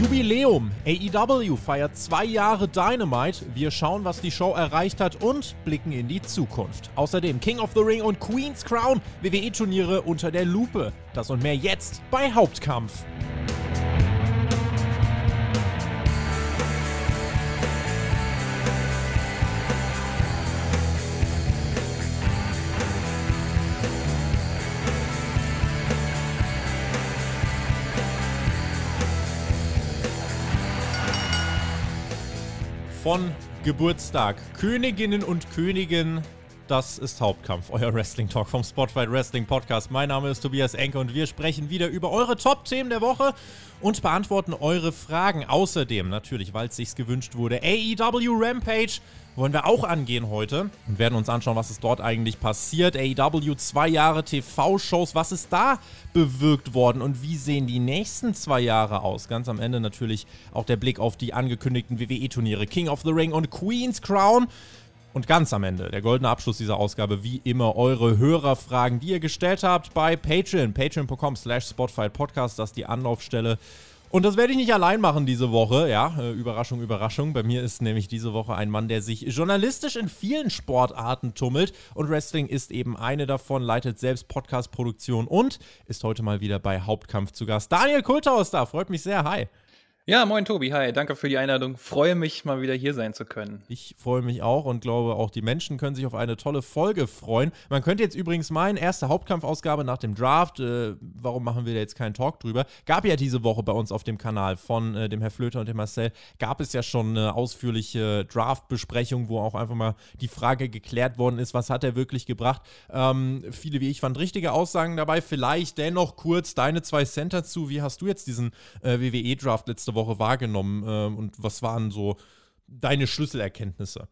Jubiläum. AEW feiert zwei Jahre Dynamite. Wir schauen, was die Show erreicht hat und blicken in die Zukunft. Außerdem King of the Ring und Queen's Crown, WWE-Turniere unter der Lupe. Das und mehr jetzt bei Hauptkampf. Von Geburtstag. Königinnen und Königen, das ist Hauptkampf, euer Wrestling Talk vom Spotlight Wrestling Podcast. Mein Name ist Tobias Enke und wir sprechen wieder über eure Top-Themen der Woche und beantworten eure Fragen. Außerdem natürlich, weil es sich gewünscht wurde, AEW Rampage wollen wir auch angehen heute und werden uns anschauen, was ist dort eigentlich passiert. AEW, zwei Jahre TV-Shows, was ist da bewirkt worden und wie sehen die nächsten zwei Jahre aus? Ganz am Ende natürlich auch der Blick auf die angekündigten WWE-Turniere King of the Ring und Queen's Crown. Und ganz am Ende, der goldene Abschluss dieser Ausgabe, wie immer, eure Hörerfragen, die ihr gestellt habt bei Patreon, patreon.com slash Podcast, das ist die Anlaufstelle und das werde ich nicht allein machen diese Woche. Ja, äh, Überraschung, Überraschung. Bei mir ist nämlich diese Woche ein Mann, der sich journalistisch in vielen Sportarten tummelt. Und Wrestling ist eben eine davon, leitet selbst Podcast-Produktion und ist heute mal wieder bei Hauptkampf zu Gast. Daniel Kulthaus da, freut mich sehr. Hi. Ja, moin Tobi, hi, danke für die Einladung. Freue mich, mal wieder hier sein zu können. Ich freue mich auch und glaube, auch die Menschen können sich auf eine tolle Folge freuen. Man könnte jetzt übrigens meinen, erste Hauptkampfausgabe nach dem Draft, äh, warum machen wir da jetzt keinen Talk drüber? Gab ja diese Woche bei uns auf dem Kanal von äh, dem Herr Flöter und dem Marcel, gab es ja schon eine ausführliche Draft-Besprechung, wo auch einfach mal die Frage geklärt worden ist, was hat er wirklich gebracht. Ähm, viele wie ich fanden richtige Aussagen dabei. Vielleicht dennoch kurz deine zwei Cent dazu. Wie hast du jetzt diesen äh, WWE-Draft letzte Woche Woche wahrgenommen äh, und was waren so deine Schlüsselerkenntnisse?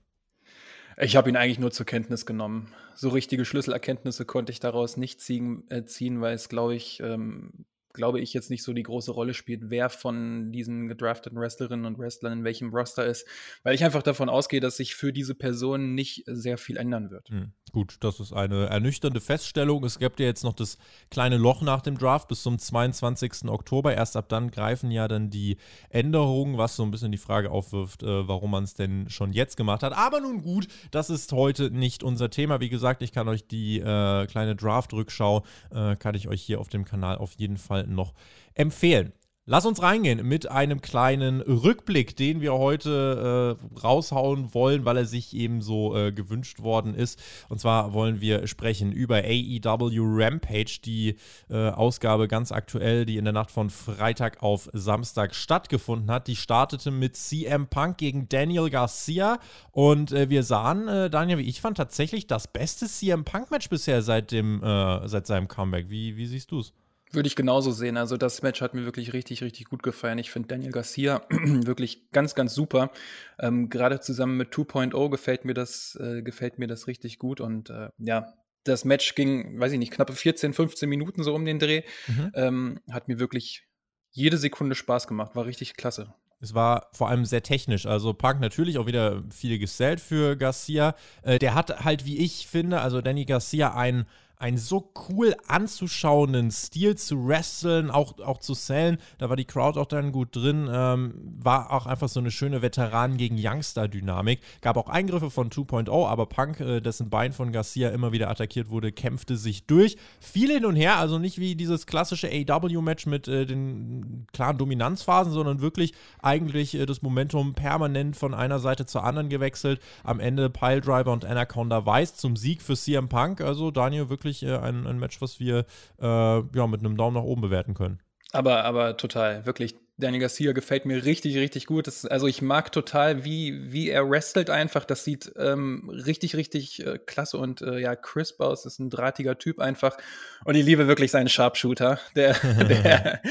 Ich habe ihn eigentlich nur zur Kenntnis genommen. So richtige Schlüsselerkenntnisse konnte ich daraus nicht ziehen, äh, ziehen weil es, glaube ich, ähm, glaube ich, jetzt nicht so die große Rolle spielt, wer von diesen gedrafteten Wrestlerinnen und Wrestlern in welchem Roster ist, weil ich einfach davon ausgehe, dass sich für diese Person nicht sehr viel ändern wird. Hm. Gut, das ist eine ernüchternde Feststellung. Es gibt ja jetzt noch das kleine Loch nach dem Draft bis zum 22. Oktober. Erst ab dann greifen ja dann die Änderungen, was so ein bisschen die Frage aufwirft, äh, warum man es denn schon jetzt gemacht hat. Aber nun gut, das ist heute nicht unser Thema. Wie gesagt, ich kann euch die äh, kleine Draft-Rückschau, äh, kann ich euch hier auf dem Kanal auf jeden Fall noch empfehlen. Lass uns reingehen mit einem kleinen Rückblick, den wir heute äh, raushauen wollen, weil er sich eben so äh, gewünscht worden ist. Und zwar wollen wir sprechen über AEW Rampage, die äh, Ausgabe ganz aktuell, die in der Nacht von Freitag auf Samstag stattgefunden hat. Die startete mit CM Punk gegen Daniel Garcia. Und äh, wir sahen, äh, Daniel, wie ich fand, tatsächlich das beste CM Punk-Match bisher seit, dem, äh, seit seinem Comeback. Wie, wie siehst du es? Würde ich genauso sehen. Also das Match hat mir wirklich richtig, richtig gut gefallen. Ich finde Daniel Garcia wirklich ganz, ganz super. Ähm, Gerade zusammen mit 2.0 gefällt mir das, äh, gefällt mir das richtig gut. Und äh, ja, das Match ging, weiß ich nicht, knappe 14, 15 Minuten so um den Dreh. Mhm. Ähm, hat mir wirklich jede Sekunde Spaß gemacht. War richtig klasse. Es war vor allem sehr technisch. Also Punk natürlich auch wieder viel gesellt für Garcia. Äh, der hat halt, wie ich finde, also Danny Garcia ein einen so cool anzuschauenden Stil zu wresteln, auch, auch zu sellen. Da war die Crowd auch dann gut drin. Ähm, war auch einfach so eine schöne Veteran gegen Youngster-Dynamik. Gab auch Eingriffe von 2.0, aber Punk, äh, dessen Bein von Garcia immer wieder attackiert wurde, kämpfte sich durch. Viel hin und her, also nicht wie dieses klassische AW-Match mit äh, den klaren Dominanzphasen, sondern wirklich eigentlich äh, das Momentum permanent von einer Seite zur anderen gewechselt. Am Ende Piledriver und Anaconda Weiß zum Sieg für CM Punk. Also Daniel wirklich wirklich äh, ein, ein Match, was wir äh, ja, mit einem Daumen nach oben bewerten können. Aber, aber total, wirklich. Daniel Garcia gefällt mir richtig, richtig gut. Das, also ich mag total, wie, wie er wrestelt einfach. Das sieht ähm, richtig, richtig äh, klasse und äh, ja, crisp aus. Das ist ein drahtiger Typ einfach. Und ich liebe wirklich seinen Sharpshooter. Der, der,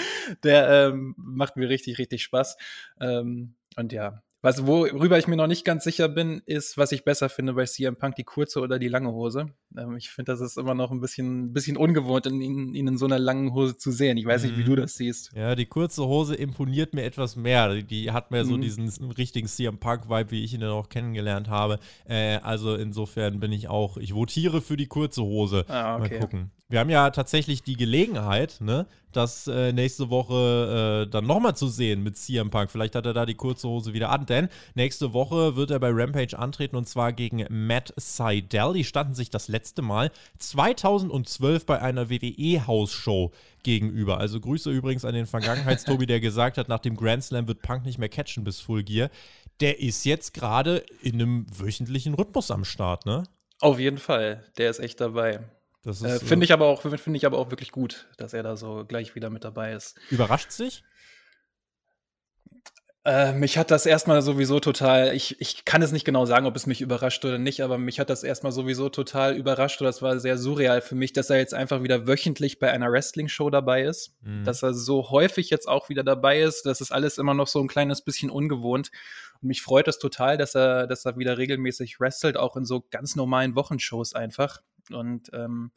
der ähm, macht mir richtig, richtig Spaß. Ähm, und ja, was, worüber ich mir noch nicht ganz sicher bin, ist, was ich besser finde bei CM Punk, die kurze oder die lange Hose. Ähm, ich finde, das ist immer noch ein bisschen, bisschen ungewohnt, ihn, ihn in so einer langen Hose zu sehen. Ich weiß nicht, wie du mhm. das siehst. Ja, die kurze Hose imponiert mir etwas mehr. Die hat mehr so mhm. diesen richtigen CM Punk-Vibe, wie ich ihn dann auch kennengelernt habe. Äh, also insofern bin ich auch, ich votiere für die kurze Hose. Ah, okay. Mal gucken. Wir haben ja tatsächlich die Gelegenheit, ne, das äh, nächste Woche äh, dann nochmal zu sehen mit CM Punk. Vielleicht hat er da die kurze Hose wieder an, denn nächste Woche wird er bei Rampage antreten und zwar gegen Matt Seidel. Die standen sich das letzte Mal 2012 bei einer WWE-Hausshow gegenüber. Also Grüße übrigens an den Vergangenheitstobi, der gesagt hat, nach dem Grand Slam wird Punk nicht mehr catchen bis Full Gear. Der ist jetzt gerade in einem wöchentlichen Rhythmus am Start, ne? Auf jeden Fall, der ist echt dabei. Äh, finde ich aber auch, finde ich aber auch wirklich gut, dass er da so gleich wieder mit dabei ist. Überrascht sich? Äh, mich hat das erstmal sowieso total, ich, ich kann es nicht genau sagen, ob es mich überrascht oder nicht, aber mich hat das erstmal sowieso total überrascht oder es war sehr surreal für mich, dass er jetzt einfach wieder wöchentlich bei einer Wrestling-Show dabei ist, mhm. dass er so häufig jetzt auch wieder dabei ist, das ist alles immer noch so ein kleines bisschen ungewohnt und mich freut es total, dass er, dass er wieder regelmäßig wrestelt, auch in so ganz normalen Wochenshows einfach und ähm,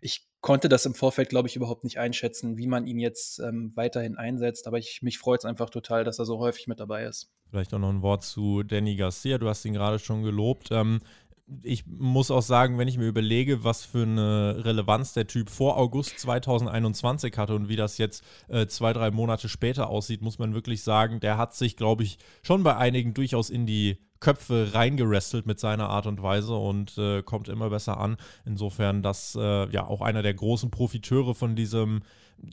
ich konnte das im Vorfeld, glaube ich, überhaupt nicht einschätzen, wie man ihn jetzt ähm, weiterhin einsetzt. Aber ich, mich freut es einfach total, dass er so häufig mit dabei ist. Vielleicht auch noch ein Wort zu Danny Garcia. Du hast ihn gerade schon gelobt. Ähm, ich muss auch sagen, wenn ich mir überlege, was für eine Relevanz der Typ vor August 2021 hatte und wie das jetzt äh, zwei, drei Monate später aussieht, muss man wirklich sagen, der hat sich, glaube ich, schon bei einigen durchaus in die Köpfe reingerestelt mit seiner Art und Weise und äh, kommt immer besser an. Insofern, das äh, ja auch einer der großen Profiteure von diesem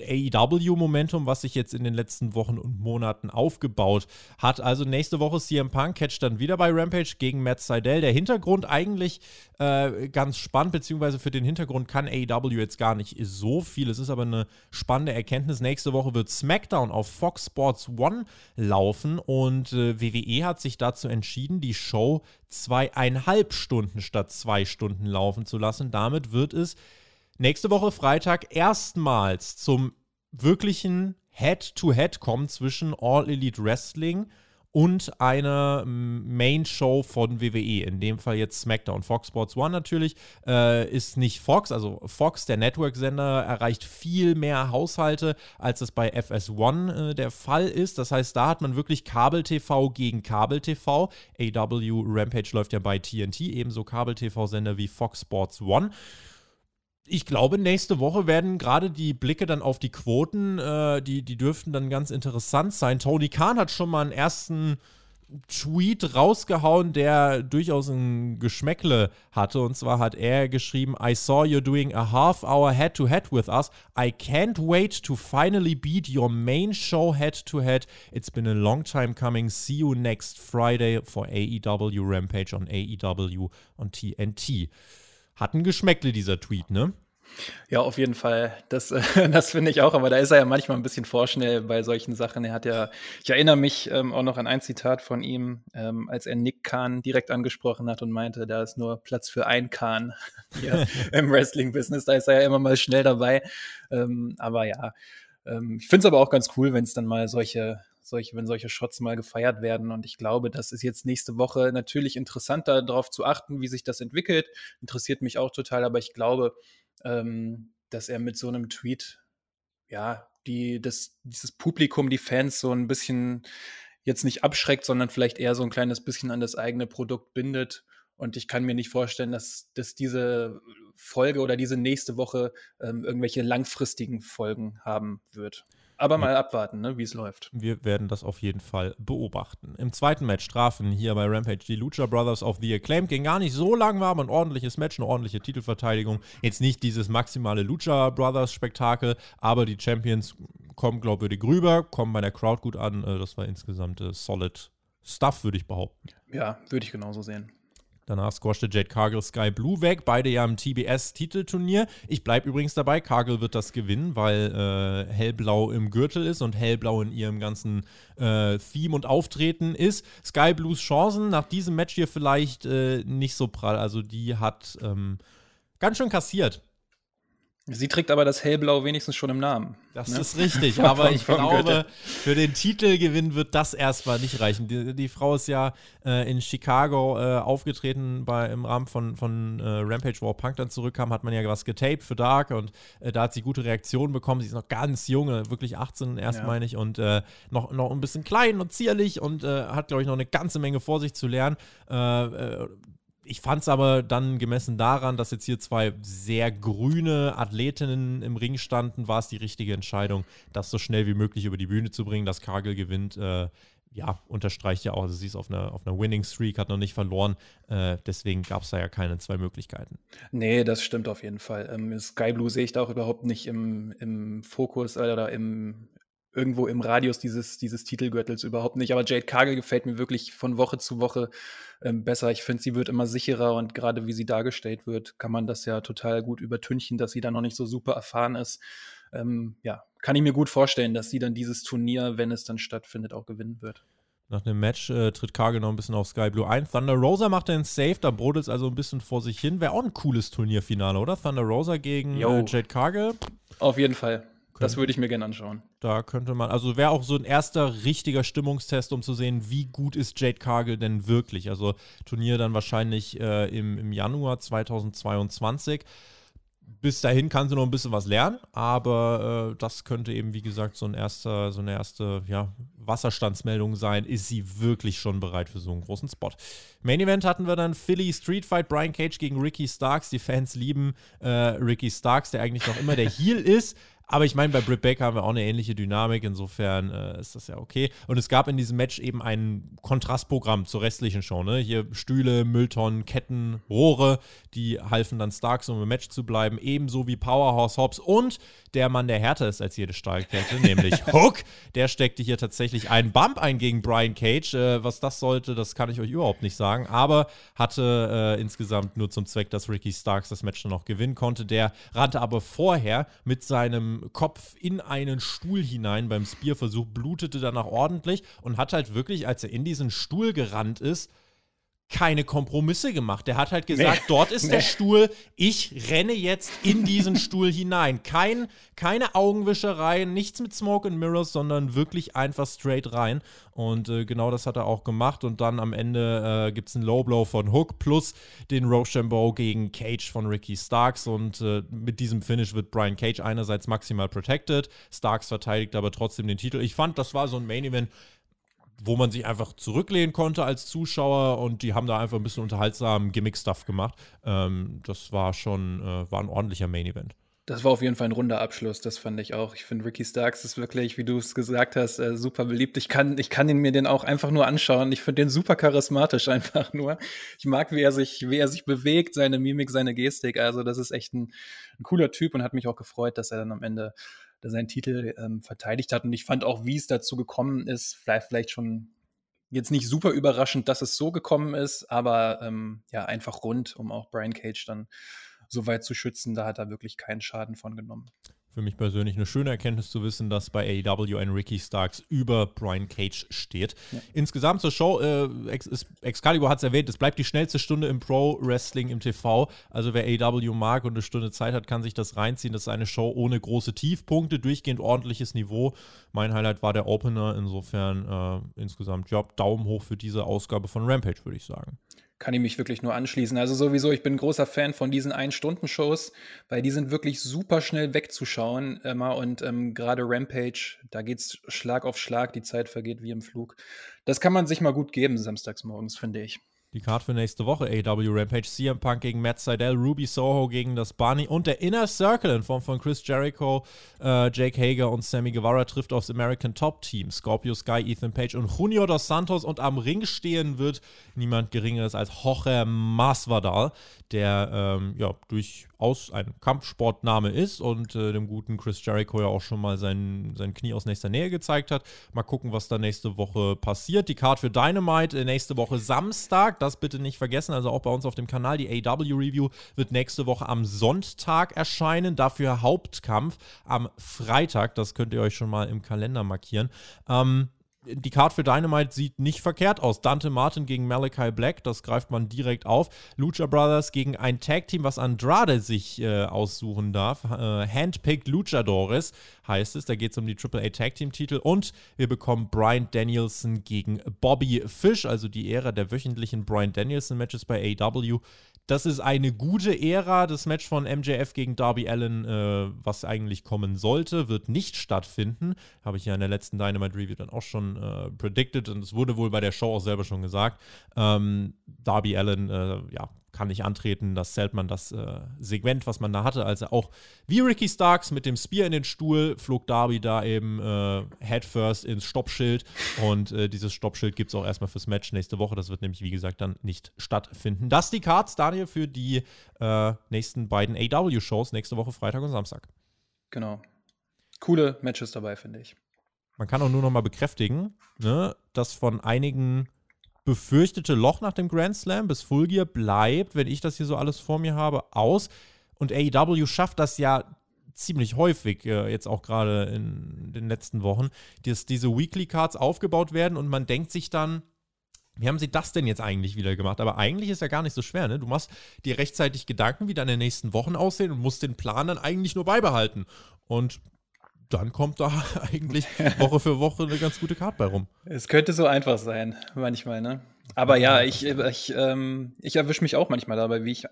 AEW-Momentum, was sich jetzt in den letzten Wochen und Monaten aufgebaut hat. Also nächste Woche CM Punk catcht dann wieder bei Rampage gegen Matt Seidel. Der Hintergrund eigentlich äh, ganz spannend, beziehungsweise für den Hintergrund kann AEW jetzt gar nicht so viel. Es ist aber eine spannende Erkenntnis. Nächste Woche wird SmackDown auf Fox Sports One laufen und äh, WWE hat sich dazu entschieden, die Show zweieinhalb Stunden statt zwei Stunden laufen zu lassen. Damit wird es nächste Woche Freitag erstmals zum wirklichen Head-to-Head kommen zwischen All Elite Wrestling und einer Main-Show von WWE, in dem Fall jetzt SmackDown. Fox Sports One natürlich äh, ist nicht Fox, also Fox, der Network-Sender, erreicht viel mehr Haushalte, als es bei FS1 äh, der Fall ist. Das heißt, da hat man wirklich Kabel-TV gegen Kabel-TV. AW Rampage läuft ja bei TNT, ebenso Kabel-TV-Sender wie Fox Sports One ich glaube, nächste Woche werden gerade die Blicke dann auf die Quoten, äh, die, die dürften dann ganz interessant sein. Tony Khan hat schon mal einen ersten Tweet rausgehauen, der durchaus ein Geschmäckle hatte. Und zwar hat er geschrieben: I saw you doing a half hour head to head with us. I can't wait to finally beat your main show head to head. It's been a long time coming. See you next Friday for AEW Rampage on AEW on TNT. Hat ein Geschmäckle, dieser Tweet, ne? Ja, auf jeden Fall. Das, äh, das finde ich auch, aber da ist er ja manchmal ein bisschen vorschnell bei solchen Sachen. Er hat ja, ich erinnere mich ähm, auch noch an ein Zitat von ihm, ähm, als er Nick Khan direkt angesprochen hat und meinte, da ist nur Platz für ein Khan hier im Wrestling-Business. Da ist er ja immer mal schnell dabei. Ähm, aber ja, ähm, ich finde es aber auch ganz cool, wenn es dann mal solche, solche, wenn solche Shots mal gefeiert werden. Und ich glaube, das ist jetzt nächste Woche natürlich interessanter, darauf zu achten, wie sich das entwickelt. Interessiert mich auch total, aber ich glaube, ähm, dass er mit so einem Tweet, ja, die, das, dieses Publikum, die Fans so ein bisschen jetzt nicht abschreckt, sondern vielleicht eher so ein kleines bisschen an das eigene Produkt bindet. Und ich kann mir nicht vorstellen, dass, dass diese Folge oder diese nächste Woche ähm, irgendwelche langfristigen Folgen haben wird. Aber mal abwarten, ne, wie es läuft. Wir werden das auf jeden Fall beobachten. Im zweiten Match trafen hier bei Rampage die Lucha Brothers of the Acclaim. Ging gar nicht so lang, war aber ein ordentliches Match, eine ordentliche Titelverteidigung. Jetzt nicht dieses maximale Lucha Brothers Spektakel, aber die Champions kommen glaubwürdig rüber, kommen bei der Crowd gut an. Äh, das war insgesamt äh, solid Stuff, würde ich behaupten. Ja, würde ich genauso sehen. Danach squashte Jade Cargill Sky Blue weg, beide ja im TBS-Titelturnier. Ich bleibe übrigens dabei, Cargill wird das gewinnen, weil äh, hellblau im Gürtel ist und hellblau in ihrem ganzen äh, Theme und Auftreten ist. Sky Blues Chancen nach diesem Match hier vielleicht äh, nicht so prall. Also die hat ähm, ganz schön kassiert. Sie trägt aber das Hellblau wenigstens schon im Namen. Das ne? ist richtig, aber ich glaube, für den Titelgewinn wird das erstmal nicht reichen. Die, die Frau ist ja äh, in Chicago äh, aufgetreten bei, im Rahmen von, von äh, Rampage, wo Punk dann zurückkam, hat man ja was getaped für Dark und äh, da hat sie gute Reaktionen bekommen. Sie ist noch ganz jung, äh, wirklich 18 erst, ja. meine ich, und äh, noch, noch ein bisschen klein und zierlich und hat, glaube ich, noch eine ganze Menge vor sich zu lernen ich fand es aber dann gemessen daran, dass jetzt hier zwei sehr grüne Athletinnen im Ring standen, war es die richtige Entscheidung, das so schnell wie möglich über die Bühne zu bringen, dass Kagel gewinnt. Äh, ja, unterstreicht ja auch, also sie ist auf einer, auf einer Winning Streak, hat noch nicht verloren. Äh, deswegen gab es da ja keine zwei Möglichkeiten. Nee, das stimmt auf jeden Fall. Ähm, Sky Blue sehe ich da auch überhaupt nicht im, im Fokus oder im, irgendwo im Radius dieses, dieses Titelgürtels überhaupt nicht. Aber Jade Cargill gefällt mir wirklich von Woche zu Woche ähm, besser. Ich finde, sie wird immer sicherer und gerade wie sie dargestellt wird, kann man das ja total gut übertünchen, dass sie da noch nicht so super erfahren ist. Ähm, ja, kann ich mir gut vorstellen, dass sie dann dieses Turnier, wenn es dann stattfindet, auch gewinnen wird. Nach dem Match äh, tritt Cargill noch ein bisschen auf Sky Blue ein. Thunder Rosa macht den Safe, da brodelt es also ein bisschen vor sich hin. Wäre auch ein cooles Turnierfinale, oder? Thunder Rosa gegen äh, Jade Cargill. Auf jeden Fall. Das würde ich mir gerne anschauen. Da könnte man, also wäre auch so ein erster richtiger Stimmungstest, um zu sehen, wie gut ist Jade Cargill denn wirklich. Also Turnier dann wahrscheinlich äh, im, im Januar 2022 bis dahin kann sie noch ein bisschen was lernen, aber äh, das könnte eben, wie gesagt, so, ein erster, so eine erste ja, Wasserstandsmeldung sein. Ist sie wirklich schon bereit für so einen großen Spot? Main Event hatten wir dann Philly Street Fight, Brian Cage gegen Ricky Starks. Die Fans lieben äh, Ricky Starks, der eigentlich noch immer der Heel ist. Aber ich meine, bei Britt Baker haben wir auch eine ähnliche Dynamik, insofern äh, ist das ja okay. Und es gab in diesem Match eben ein Kontrastprogramm zur restlichen Show. Ne? Hier Stühle, Mülltonnen, Ketten, Rohre, die halfen dann Starks, um im Match zu bleiben. Ebenso wie Powerhouse Hobbs und der Mann, der härter ist als jede Stahlkette, nämlich Hook. Der steckte hier tatsächlich einen Bump ein gegen Brian Cage. Äh, was das sollte, das kann ich euch überhaupt nicht sagen. Aber hatte äh, insgesamt nur zum Zweck, dass Ricky Starks das Match dann noch gewinnen konnte. Der rannte aber vorher mit seinem Kopf in einen Stuhl hinein beim Spearversuch, blutete danach ordentlich und hat halt wirklich, als er in diesen Stuhl gerannt ist, keine Kompromisse gemacht. Der hat halt gesagt, nee, dort ist nee. der Stuhl, ich renne jetzt in diesen Stuhl hinein. Kein, keine Augenwischerei, nichts mit Smoke and Mirrors, sondern wirklich einfach straight rein. Und äh, genau das hat er auch gemacht. Und dann am Ende äh, gibt es einen Low Blow von Hook plus den Rochambeau gegen Cage von Ricky Starks. Und äh, mit diesem Finish wird Brian Cage einerseits maximal protected. Starks verteidigt aber trotzdem den Titel. Ich fand, das war so ein Main Event wo man sich einfach zurücklehnen konnte als Zuschauer und die haben da einfach ein bisschen unterhaltsamen Gimmick-Stuff gemacht. Ähm, das war schon, äh, war ein ordentlicher Main-Event. Das war auf jeden Fall ein runder Abschluss, das fand ich auch. Ich finde, Ricky Starks ist wirklich, wie du es gesagt hast, äh, super beliebt. Ich kann, ich kann ihn mir den auch einfach nur anschauen. Ich finde den super charismatisch einfach nur. Ich mag, wie er sich, wie er sich bewegt, seine Mimik, seine Gestik. Also, das ist echt ein, ein cooler Typ und hat mich auch gefreut, dass er dann am Ende seinen Titel ähm, verteidigt hat. Und ich fand auch, wie es dazu gekommen ist, vielleicht, vielleicht schon jetzt nicht super überraschend, dass es so gekommen ist, aber ähm, ja, einfach rund, um auch Brian Cage dann so weit zu schützen. Da hat er wirklich keinen Schaden von genommen für mich persönlich eine schöne Erkenntnis zu wissen, dass bei AEW ein Ricky Starks über Brian Cage steht. Ja. Insgesamt zur Show, äh, Excalibur hat es erwähnt, es bleibt die schnellste Stunde im Pro-Wrestling im TV. Also wer AEW mag und eine Stunde Zeit hat, kann sich das reinziehen. Das ist eine Show ohne große Tiefpunkte, durchgehend ordentliches Niveau. Mein Highlight war der Opener, insofern äh, insgesamt, ja, Daumen hoch für diese Ausgabe von Rampage, würde ich sagen kann ich mich wirklich nur anschließen. Also sowieso, ich bin ein großer Fan von diesen Ein-Stunden-Shows, weil die sind wirklich super schnell wegzuschauen immer und ähm, gerade Rampage, da geht's Schlag auf Schlag, die Zeit vergeht wie im Flug. Das kann man sich mal gut geben samstags morgens, finde ich. Die Card für nächste Woche AW Rampage, CM Punk gegen Matt Seidel, Ruby Soho gegen das Barney und der Inner Circle in Form von Chris Jericho, äh, Jake Hager und Sammy Guevara trifft aufs American Top Team. Scorpio Sky, Ethan Page und Junior dos Santos und am Ring stehen wird niemand Geringeres als Jorge Masvidal, der ähm, ja durchaus ein Kampfsportname ist und äh, dem guten Chris Jericho ja auch schon mal sein, sein Knie aus nächster Nähe gezeigt hat. Mal gucken, was da nächste Woche passiert. Die Card für Dynamite äh, nächste Woche Samstag, das bitte nicht vergessen, also auch bei uns auf dem Kanal. Die AW Review wird nächste Woche am Sonntag erscheinen, dafür Hauptkampf am Freitag. Das könnt ihr euch schon mal im Kalender markieren. Ähm, die Card für Dynamite sieht nicht verkehrt aus. Dante Martin gegen Malachi Black, das greift man direkt auf. Lucha Brothers gegen ein Tag-Team, was Andrade sich äh, aussuchen darf. Äh, Handpicked Luchadores heißt es. Da geht es um die AAA Tag-Team-Titel. Und wir bekommen Brian Danielson gegen Bobby Fish, also die Ära der wöchentlichen Brian Danielson-Matches bei AW. Das ist eine gute Ära. Das Match von MJF gegen Darby Allen, äh, was eigentlich kommen sollte, wird nicht stattfinden. Habe ich ja in der letzten Dynamite Review dann auch schon äh, predicted und es wurde wohl bei der Show auch selber schon gesagt. Ähm, Darby Allen, äh, ja, kann nicht antreten. Das zählt man das äh, Segment, was man da hatte. Also auch wie Ricky Starks mit dem Spear in den Stuhl flog Darby da eben äh, headfirst ins Stoppschild. Und äh, dieses Stoppschild gibt es auch erstmal fürs Match nächste Woche. Das wird nämlich, wie gesagt, dann nicht stattfinden. Das die Cards, Daniel, für die äh, nächsten beiden AW-Shows nächste Woche Freitag und Samstag. Genau. Coole Matches dabei, finde ich. Man kann auch nur noch mal bekräftigen, ne, dass von einigen befürchtete Loch nach dem Grand Slam bis Full Gear bleibt, wenn ich das hier so alles vor mir habe, aus. Und AEW schafft das ja ziemlich häufig, äh, jetzt auch gerade in den letzten Wochen, dass diese Weekly Cards aufgebaut werden und man denkt sich dann, wie haben sie das denn jetzt eigentlich wieder gemacht? Aber eigentlich ist ja gar nicht so schwer, ne? Du machst dir rechtzeitig Gedanken, wie deine nächsten Wochen aussehen und musst den Plan dann eigentlich nur beibehalten. Und dann kommt da eigentlich Woche für Woche eine ganz gute Karte bei rum. Es könnte so einfach sein, manchmal, ne? Aber ja, ich, ich, ähm, ich erwische mich auch manchmal dabei, wie ich.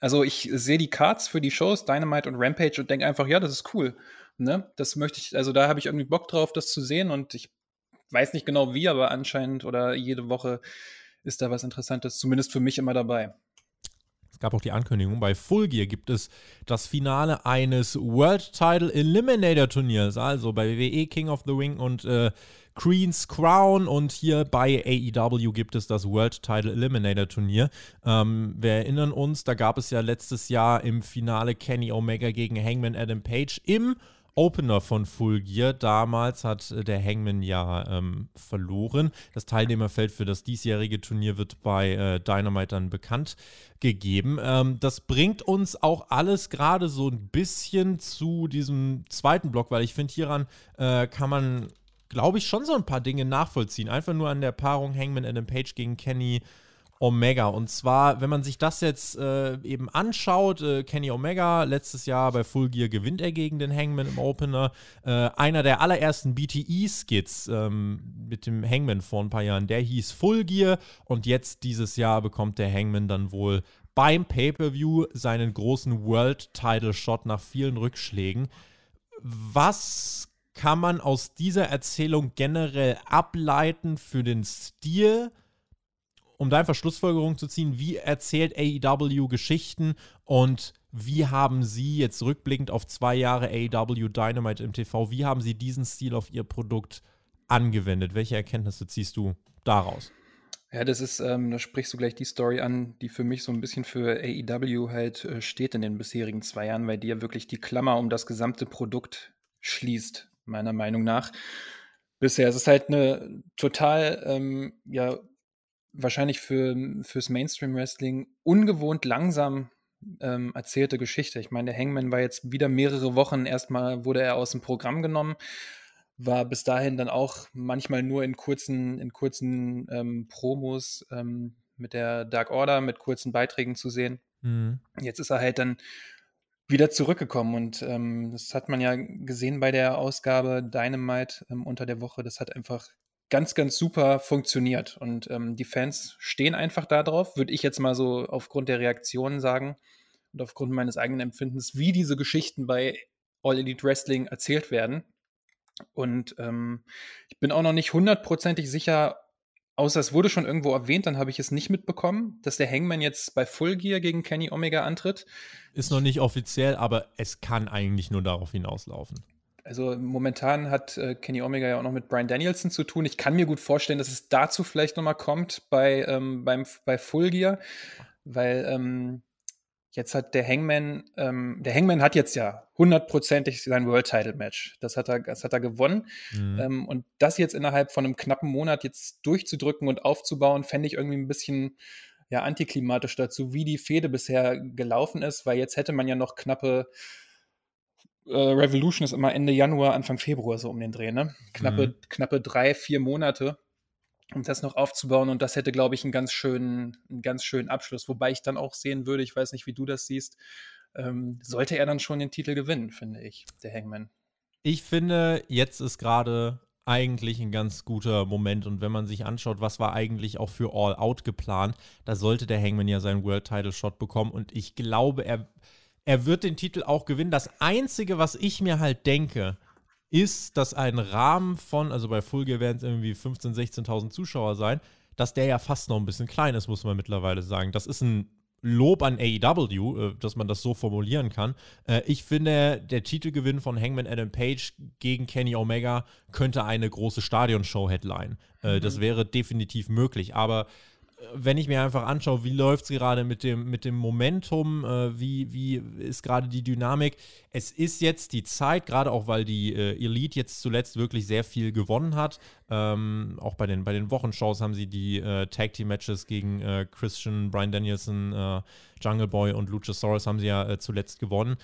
Also ich sehe die Cards für die Shows, Dynamite und Rampage, und denke einfach, ja, das ist cool. Ne? Das möchte ich, also da habe ich irgendwie Bock drauf, das zu sehen und ich weiß nicht genau wie, aber anscheinend oder jede Woche ist da was Interessantes, zumindest für mich immer dabei. Es gab auch die Ankündigung, bei Full Gear gibt es das Finale eines World Title Eliminator Turniers, also bei WWE King of the Ring und äh, Queen's Crown und hier bei AEW gibt es das World Title Eliminator Turnier. Ähm, wir erinnern uns, da gab es ja letztes Jahr im Finale Kenny Omega gegen Hangman Adam Page im Opener von Full Gear. Damals hat äh, der Hangman ja ähm, verloren. Das Teilnehmerfeld für das diesjährige Turnier wird bei äh, Dynamite dann bekannt gegeben. Ähm, das bringt uns auch alles gerade so ein bisschen zu diesem zweiten Block, weil ich finde, hieran äh, kann man, glaube ich, schon so ein paar Dinge nachvollziehen. Einfach nur an der Paarung Hangman Adam Page gegen Kenny Omega. Und zwar, wenn man sich das jetzt äh, eben anschaut, äh, Kenny Omega, letztes Jahr bei Full Gear gewinnt er gegen den Hangman im Opener. Äh, einer der allerersten BTE-Skits ähm, mit dem Hangman vor ein paar Jahren, der hieß Full Gear. Und jetzt dieses Jahr bekommt der Hangman dann wohl beim Pay-Per-View seinen großen World-Title-Shot nach vielen Rückschlägen. Was kann man aus dieser Erzählung generell ableiten für den Stil? Um da einfach Schlussfolgerungen zu ziehen, wie erzählt AEW Geschichten und wie haben Sie jetzt rückblickend auf zwei Jahre AEW Dynamite im TV, wie haben Sie diesen Stil auf Ihr Produkt angewendet? Welche Erkenntnisse ziehst du daraus? Ja, das ist, ähm, da sprichst du gleich die Story an, die für mich so ein bisschen für AEW halt äh, steht in den bisherigen zwei Jahren, weil die ja wirklich die Klammer um das gesamte Produkt schließt, meiner Meinung nach. Bisher ist es halt eine total ähm, ja, wahrscheinlich für, fürs Mainstream-Wrestling ungewohnt langsam ähm, erzählte Geschichte. Ich meine, der Hangman war jetzt wieder mehrere Wochen, erstmal wurde er aus dem Programm genommen, war bis dahin dann auch manchmal nur in kurzen, in kurzen ähm, Promos ähm, mit der Dark Order, mit kurzen Beiträgen zu sehen. Mhm. Jetzt ist er halt dann wieder zurückgekommen und ähm, das hat man ja gesehen bei der Ausgabe Dynamite ähm, unter der Woche. Das hat einfach ganz, ganz super funktioniert. Und ähm, die Fans stehen einfach darauf, würde ich jetzt mal so aufgrund der Reaktionen sagen und aufgrund meines eigenen Empfindens, wie diese Geschichten bei All Elite Wrestling erzählt werden. Und ähm, ich bin auch noch nicht hundertprozentig sicher, außer es wurde schon irgendwo erwähnt, dann habe ich es nicht mitbekommen, dass der Hangman jetzt bei Full Gear gegen Kenny Omega antritt. Ist noch nicht offiziell, aber es kann eigentlich nur darauf hinauslaufen. Also momentan hat äh, Kenny Omega ja auch noch mit Brian Danielson zu tun. Ich kann mir gut vorstellen, dass es dazu vielleicht nochmal kommt bei, ähm, beim, bei Full Gear, weil ähm, jetzt hat der Hangman, ähm, der Hangman hat jetzt ja hundertprozentig sein World Title Match. Das hat er, das hat er gewonnen. Mhm. Ähm, und das jetzt innerhalb von einem knappen Monat jetzt durchzudrücken und aufzubauen, fände ich irgendwie ein bisschen ja, antiklimatisch dazu, wie die Fehde bisher gelaufen ist, weil jetzt hätte man ja noch knappe Revolution ist immer Ende Januar, Anfang Februar so um den Dreh, ne? Knappe, mhm. knappe drei, vier Monate, um das noch aufzubauen. Und das hätte, glaube ich, einen ganz schönen, einen ganz schönen Abschluss. Wobei ich dann auch sehen würde, ich weiß nicht, wie du das siehst, ähm, sollte er dann schon den Titel gewinnen, finde ich, der Hangman. Ich finde, jetzt ist gerade eigentlich ein ganz guter Moment. Und wenn man sich anschaut, was war eigentlich auch für All Out geplant, da sollte der Hangman ja seinen World Title Shot bekommen. Und ich glaube, er, er wird den Titel auch gewinnen. Das Einzige, was ich mir halt denke, ist, dass ein Rahmen von, also bei Full Gear werden es irgendwie 15.000, 16.000 Zuschauer sein, dass der ja fast noch ein bisschen klein ist, muss man mittlerweile sagen. Das ist ein Lob an AEW, äh, dass man das so formulieren kann. Äh, ich finde, der Titelgewinn von Hangman Adam Page gegen Kenny Omega könnte eine große Stadionshow-Headline. Äh, mhm. Das wäre definitiv möglich. Aber wenn ich mir einfach anschaue, wie läuft es gerade mit dem, mit dem Momentum, äh, wie, wie ist gerade die Dynamik. Es ist jetzt die Zeit, gerade auch weil die äh, Elite jetzt zuletzt wirklich sehr viel gewonnen hat. Ähm, auch bei den, bei den Wochenshows haben sie die äh, Tag Team Matches gegen äh, Christian, Brian Danielson, äh, Jungle Boy und Luchasaurus haben sie ja äh, zuletzt gewonnen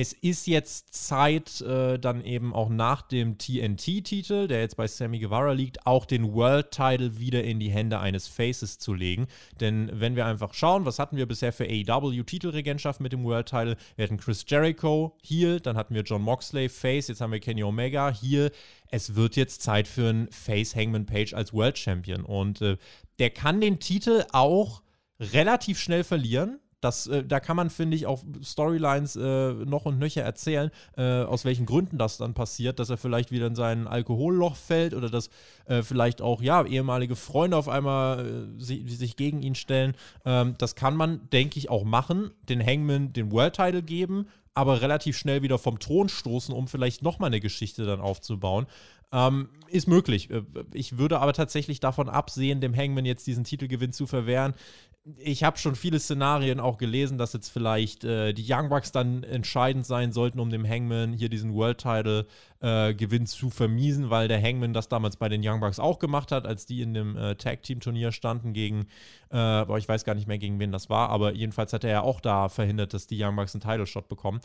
es ist jetzt Zeit, äh, dann eben auch nach dem TNT-Titel, der jetzt bei Sammy Guevara liegt, auch den World-Title wieder in die Hände eines Faces zu legen. Denn wenn wir einfach schauen, was hatten wir bisher für AEW-Titelregentschaft mit dem World-Title? Wir hatten Chris Jericho hier, dann hatten wir John Moxley, Face, jetzt haben wir Kenny Omega hier. Es wird jetzt Zeit für einen Face Hangman Page als World Champion. Und äh, der kann den Titel auch relativ schnell verlieren das, äh, da kann man, finde ich, auch Storylines äh, noch und nöcher erzählen, äh, aus welchen Gründen das dann passiert, dass er vielleicht wieder in sein Alkoholloch fällt oder dass äh, vielleicht auch, ja, ehemalige Freunde auf einmal äh, sich, sich, gegen ihn stellen. Ähm, das kann man, denke ich, auch machen, den Hangman den World Title geben, aber relativ schnell wieder vom Thron stoßen, um vielleicht nochmal eine Geschichte dann aufzubauen. Ähm, ist möglich. Äh, ich würde aber tatsächlich davon absehen, dem Hangman jetzt diesen Titelgewinn zu verwehren ich habe schon viele Szenarien auch gelesen, dass jetzt vielleicht äh, die Young Bucks dann entscheidend sein sollten, um dem Hangman hier diesen World Title äh, Gewinn zu vermiesen, weil der Hangman das damals bei den Young Bucks auch gemacht hat, als die in dem äh, Tag Team Turnier standen gegen, äh, boah, ich weiß gar nicht mehr gegen wen das war, aber jedenfalls hat er ja auch da verhindert, dass die Young Bucks einen Title Shot bekommen.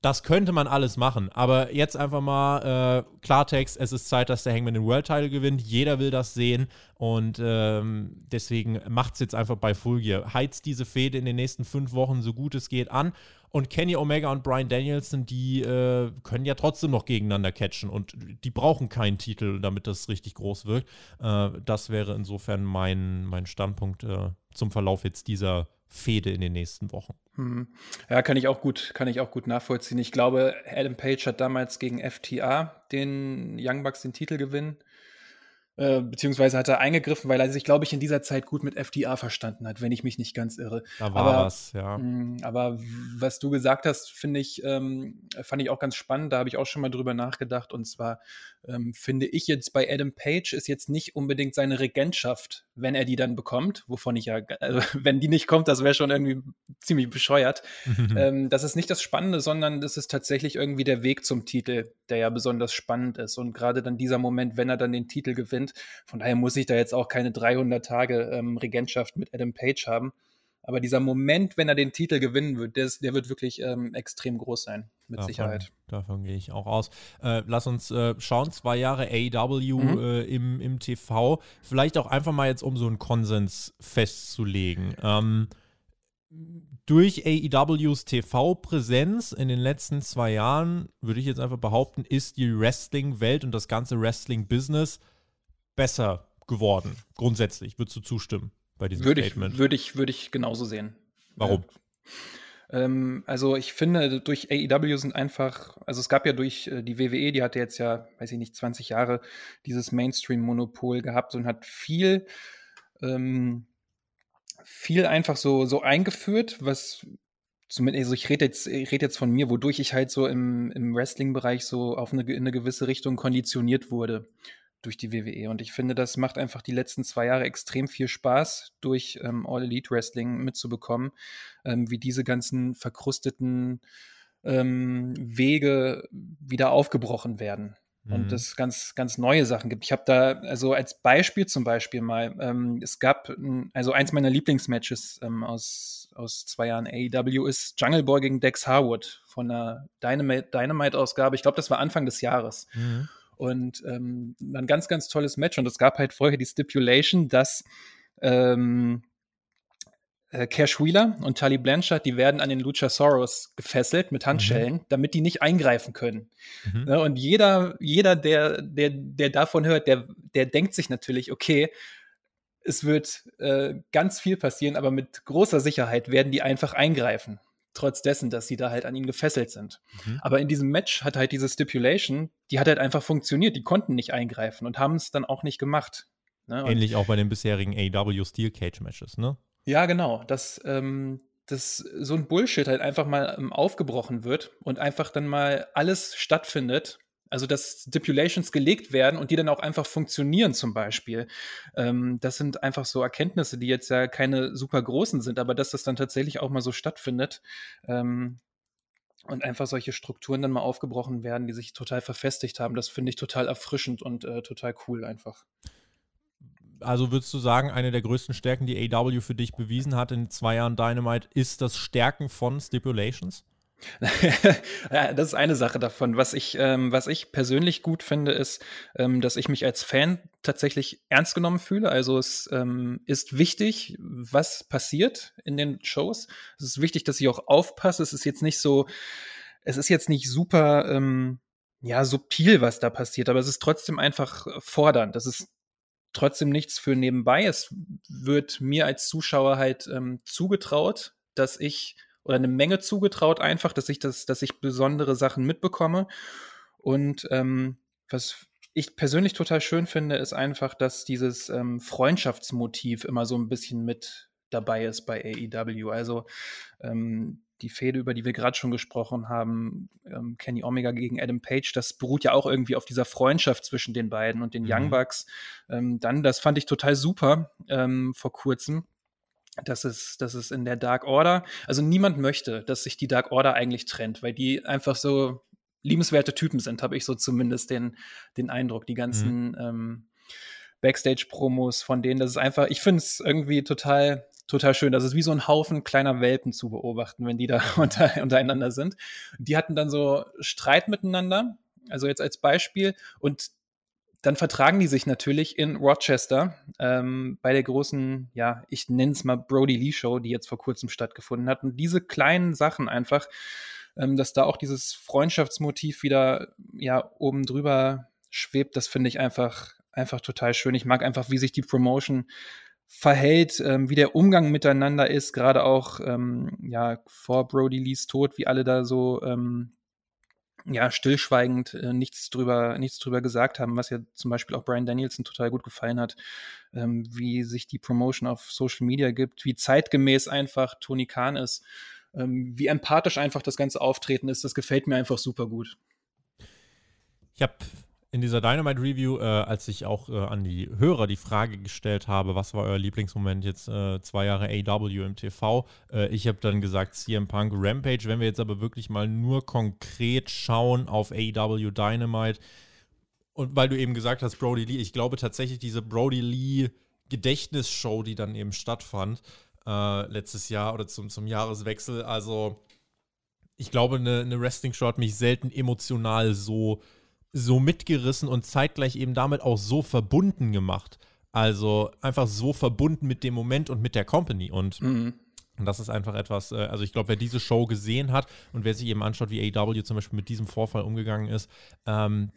Das könnte man alles machen, aber jetzt einfach mal äh, Klartext, es ist Zeit, dass der Hangman den World Title gewinnt. Jeder will das sehen und ähm, deswegen macht es jetzt einfach bei Full Gear. Heizt diese Fehde in den nächsten fünf Wochen so gut es geht an und Kenny Omega und Brian Danielson, die äh, können ja trotzdem noch gegeneinander catchen und die brauchen keinen Titel, damit das richtig groß wirkt. Äh, das wäre insofern mein, mein Standpunkt äh, zum Verlauf jetzt dieser Fehde in den nächsten Wochen. Hm. Ja, kann ich auch gut, kann ich auch gut nachvollziehen. Ich glaube, Adam Page hat damals gegen FTA den Young Bucks den Titel gewinnen äh, beziehungsweise hat er eingegriffen, weil er sich, glaube ich, in dieser Zeit gut mit FDA verstanden hat, wenn ich mich nicht ganz irre. Da war aber, was, ja. Mh, hm, aber was du gesagt hast, finde ich, ähm, fand ich auch ganz spannend. Da habe ich auch schon mal drüber nachgedacht. Und zwar ähm, finde ich jetzt bei Adam Page ist jetzt nicht unbedingt seine Regentschaft, wenn er die dann bekommt, wovon ich ja, also, wenn die nicht kommt, das wäre schon irgendwie ziemlich bescheuert. ähm, das ist nicht das Spannende, sondern das ist tatsächlich irgendwie der Weg zum Titel, der ja besonders spannend ist. Und gerade dann dieser Moment, wenn er dann den Titel gewinnt. Von daher muss ich da jetzt auch keine 300 Tage ähm, Regentschaft mit Adam Page haben. Aber dieser Moment, wenn er den Titel gewinnen wird, der, der wird wirklich ähm, extrem groß sein, mit davon, Sicherheit. Davon gehe ich auch aus. Äh, lass uns äh, schauen, zwei Jahre AEW mhm. äh, im, im TV. Vielleicht auch einfach mal jetzt, um so einen Konsens festzulegen. Ähm, durch AEWs TV-Präsenz in den letzten zwei Jahren, würde ich jetzt einfach behaupten, ist die Wrestling-Welt und das ganze Wrestling-Business besser geworden, grundsätzlich. Würdest du zustimmen bei diesem würde Statement? Ich, würde, ich, würde ich genauso sehen. Warum? Ja. Ähm, also ich finde, durch AEW sind einfach, also es gab ja durch äh, die WWE, die hatte jetzt ja, weiß ich nicht, 20 Jahre dieses Mainstream-Monopol gehabt und hat viel, ähm, viel einfach so, so eingeführt, was zumindest, also ich rede jetzt, ich rede jetzt von mir, wodurch ich halt so im, im Wrestling-Bereich so auf eine, in eine gewisse Richtung konditioniert wurde durch die WWE. Und ich finde, das macht einfach die letzten zwei Jahre extrem viel Spaß, durch ähm, All Elite Wrestling mitzubekommen, ähm, wie diese ganzen verkrusteten ähm, Wege wieder aufgebrochen werden. Mhm. Und es ganz, ganz neue Sachen gibt. Ich habe da, also als Beispiel zum Beispiel mal, ähm, es gab, also eins meiner Lieblingsmatches ähm, aus, aus zwei Jahren AEW ist Jungle Boy gegen Dex Harwood von der Dynamite-Ausgabe. ich glaube, das war Anfang des Jahres. Mhm. Und ähm, ein ganz, ganz tolles Match. Und es gab halt vorher die Stipulation, dass ähm, äh, Cash Wheeler und Tully Blanchard, die werden an den Luchasaurus gefesselt mit Handschellen, mhm. damit die nicht eingreifen können. Mhm. Ne, und jeder, jeder, der, der, der davon hört, der, der denkt sich natürlich, okay, es wird äh, ganz viel passieren, aber mit großer Sicherheit werden die einfach eingreifen. Trotz dessen, dass sie da halt an ihn gefesselt sind. Mhm. Aber in diesem Match hat halt diese Stipulation, die hat halt einfach funktioniert. Die konnten nicht eingreifen und haben es dann auch nicht gemacht. Ne? Ähnlich auch bei den bisherigen AW Steel Cage Matches, ne? Ja, genau. Dass, ähm, dass so ein Bullshit halt einfach mal ähm, aufgebrochen wird und einfach dann mal alles stattfindet. Also, dass Stipulations gelegt werden und die dann auch einfach funktionieren, zum Beispiel. Ähm, das sind einfach so Erkenntnisse, die jetzt ja keine super großen sind, aber dass das dann tatsächlich auch mal so stattfindet. Ähm, und einfach solche Strukturen dann mal aufgebrochen werden, die sich total verfestigt haben. Das finde ich total erfrischend und äh, total cool einfach also würdest du sagen, eine der größten Stärken, die AW für dich bewiesen hat in zwei Jahren Dynamite, ist das Stärken von Stipulations? ja, das ist eine Sache davon. Was ich, ähm, was ich persönlich gut finde, ist, ähm, dass ich mich als Fan tatsächlich ernst genommen fühle. Also es ähm, ist wichtig, was passiert in den Shows. Es ist wichtig, dass ich auch aufpasse. Es ist jetzt nicht so, es ist jetzt nicht super, ähm, ja, subtil, was da passiert, aber es ist trotzdem einfach fordernd. Das ist trotzdem nichts für nebenbei. Es wird mir als Zuschauer halt ähm, zugetraut, dass ich oder eine Menge zugetraut einfach, dass ich das, dass ich besondere Sachen mitbekomme. Und ähm, was ich persönlich total schön finde, ist einfach, dass dieses ähm, Freundschaftsmotiv immer so ein bisschen mit dabei ist bei AEW. Also ähm, die Fehde, über die wir gerade schon gesprochen haben, ähm, Kenny Omega gegen Adam Page, das beruht ja auch irgendwie auf dieser Freundschaft zwischen den beiden und den mhm. Young Bucks. Ähm, dann, das fand ich total super ähm, vor kurzem. Das ist, das ist in der Dark Order. Also niemand möchte, dass sich die Dark Order eigentlich trennt, weil die einfach so liebenswerte Typen sind, habe ich so zumindest den, den Eindruck. Die ganzen mhm. ähm, Backstage-Promos von denen, das ist einfach, ich finde es irgendwie total total schön. Das ist wie so ein Haufen kleiner Welpen zu beobachten, wenn die da unter, untereinander sind. Die hatten dann so Streit miteinander, also jetzt als Beispiel. Und dann vertragen die sich natürlich in Rochester ähm, bei der großen, ja, ich nenne es mal Brody Lee Show, die jetzt vor kurzem stattgefunden hat. Und diese kleinen Sachen einfach, ähm, dass da auch dieses Freundschaftsmotiv wieder ja oben drüber schwebt, das finde ich einfach einfach total schön. Ich mag einfach, wie sich die Promotion verhält, ähm, wie der Umgang miteinander ist, gerade auch ähm, ja vor Brody Lees Tod, wie alle da so ähm, ja stillschweigend äh, nichts drüber nichts drüber gesagt haben, was ja zum Beispiel auch Brian Danielson total gut gefallen hat, ähm, wie sich die Promotion auf Social Media gibt, wie zeitgemäß einfach Tony Khan ist, ähm, wie empathisch einfach das ganze Auftreten ist, das gefällt mir einfach super gut. Ich habe in dieser Dynamite Review, äh, als ich auch äh, an die Hörer die Frage gestellt habe, was war euer Lieblingsmoment jetzt äh, zwei Jahre AW im TV, äh, ich habe dann gesagt CM Punk Rampage. Wenn wir jetzt aber wirklich mal nur konkret schauen auf AW Dynamite und weil du eben gesagt hast Brody Lee, ich glaube tatsächlich diese Brody Lee Gedächtnisshow, die dann eben stattfand äh, letztes Jahr oder zum, zum Jahreswechsel, also ich glaube eine, eine Wrestling-Show hat mich selten emotional so so mitgerissen und zeitgleich eben damit auch so verbunden gemacht. Also einfach so verbunden mit dem Moment und mit der Company. Und mhm. das ist einfach etwas, äh, also ich glaube, wer diese Show gesehen hat und wer sich eben anschaut, wie AW zum Beispiel mit diesem Vorfall umgegangen ist, ähm,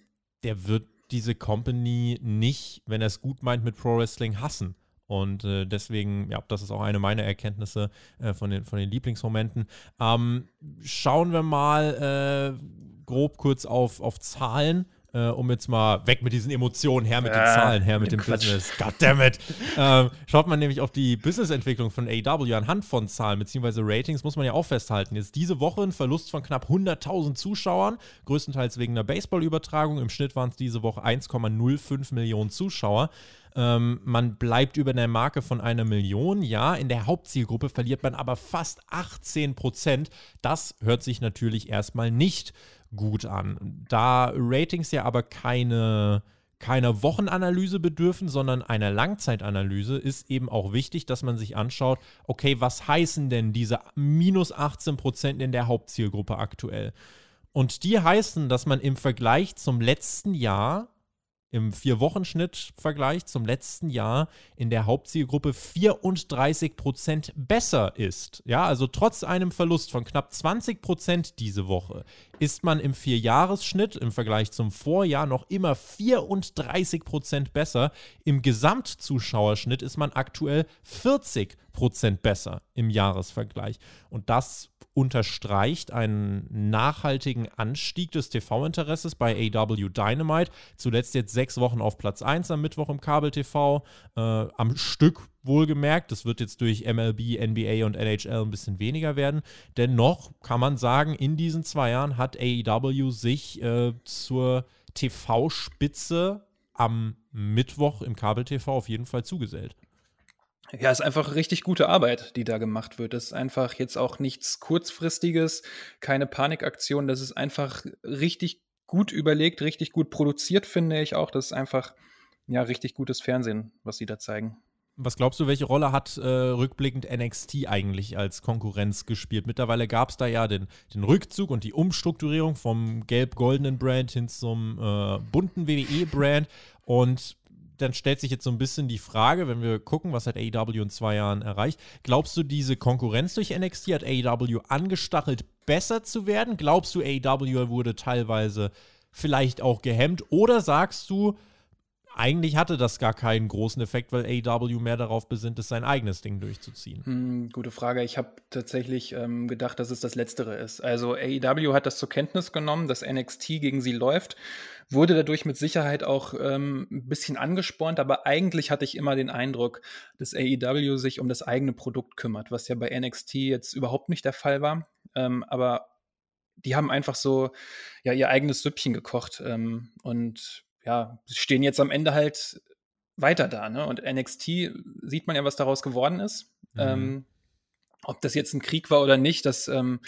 der wird diese Company nicht, wenn er es gut meint, mit Pro Wrestling hassen. Und äh, deswegen, ja, das ist auch eine meiner Erkenntnisse äh, von, den, von den Lieblingsmomenten. Ähm, schauen wir mal äh, grob kurz auf, auf Zahlen. Uh, um jetzt mal weg mit diesen Emotionen, her mit ja, den Zahlen, her mit dem Quatsch. Business. Goddammit. ähm, schaut man nämlich auf die Businessentwicklung von AW anhand von Zahlen bzw. Ratings, muss man ja auch festhalten. Jetzt diese Woche ein Verlust von knapp 100.000 Zuschauern, größtenteils wegen einer Baseballübertragung. Im Schnitt waren es diese Woche 1,05 Millionen Zuschauer. Ähm, man bleibt über der Marke von einer Million. Ja, in der Hauptzielgruppe verliert man aber fast 18 Prozent. Das hört sich natürlich erstmal nicht gut an. Da Ratings ja aber keine keiner Wochenanalyse bedürfen, sondern einer Langzeitanalyse, ist eben auch wichtig, dass man sich anschaut, okay, was heißen denn diese minus 18 Prozent in der Hauptzielgruppe aktuell? Und die heißen, dass man im Vergleich zum letzten Jahr im Vier-Wochen-Schnitt-Vergleich zum letzten Jahr in der Hauptzielgruppe 34 Prozent besser ist. Ja, also trotz einem Verlust von knapp 20 Prozent diese Woche ist man im Vierjahresschnitt im Vergleich zum Vorjahr noch immer 34 Prozent besser. Im Gesamtzuschauerschnitt ist man aktuell 40 Prozent besser im Jahresvergleich. Und das unterstreicht einen nachhaltigen Anstieg des TV-Interesses bei AW Dynamite. Zuletzt jetzt sechs Wochen auf Platz 1 am Mittwoch im Kabel-TV. Äh, am Stück wohlgemerkt. Das wird jetzt durch MLB, NBA und NHL ein bisschen weniger werden. Dennoch kann man sagen, in diesen zwei Jahren hat AEW sich äh, zur TV-Spitze am Mittwoch im Kabel-TV auf jeden Fall zugesellt. Ja, ist einfach richtig gute Arbeit, die da gemacht wird. Das ist einfach jetzt auch nichts Kurzfristiges, keine Panikaktion. Das ist einfach richtig gut überlegt, richtig gut produziert, finde ich auch. Das ist einfach, ja, richtig gutes Fernsehen, was sie da zeigen. Was glaubst du, welche Rolle hat äh, rückblickend NXT eigentlich als Konkurrenz gespielt? Mittlerweile gab es da ja den, den, Rückzug und die Umstrukturierung vom gelb-goldenen Brand hin zum äh, bunten WWE-Brand. Und dann stellt sich jetzt so ein bisschen die Frage, wenn wir gucken, was hat AEW in zwei Jahren erreicht. Glaubst du, diese Konkurrenz durch NXT hat AEW angestachelt, besser zu werden? Glaubst du, AEW wurde teilweise vielleicht auch gehemmt? Oder sagst du, eigentlich hatte das gar keinen großen Effekt, weil AEW mehr darauf besinnt ist, sein eigenes Ding durchzuziehen. Hm, gute Frage. Ich habe tatsächlich ähm, gedacht, dass es das Letztere ist. Also AEW hat das zur Kenntnis genommen, dass NXT gegen sie läuft, wurde dadurch mit Sicherheit auch ähm, ein bisschen angespornt, aber eigentlich hatte ich immer den Eindruck, dass AEW sich um das eigene Produkt kümmert, was ja bei NXT jetzt überhaupt nicht der Fall war. Ähm, aber die haben einfach so ja ihr eigenes Süppchen gekocht ähm, und ja, stehen jetzt am Ende halt weiter da. Ne? Und NXT sieht man ja, was daraus geworden ist. Mhm. Ähm, ob das jetzt ein Krieg war oder nicht, das ähm,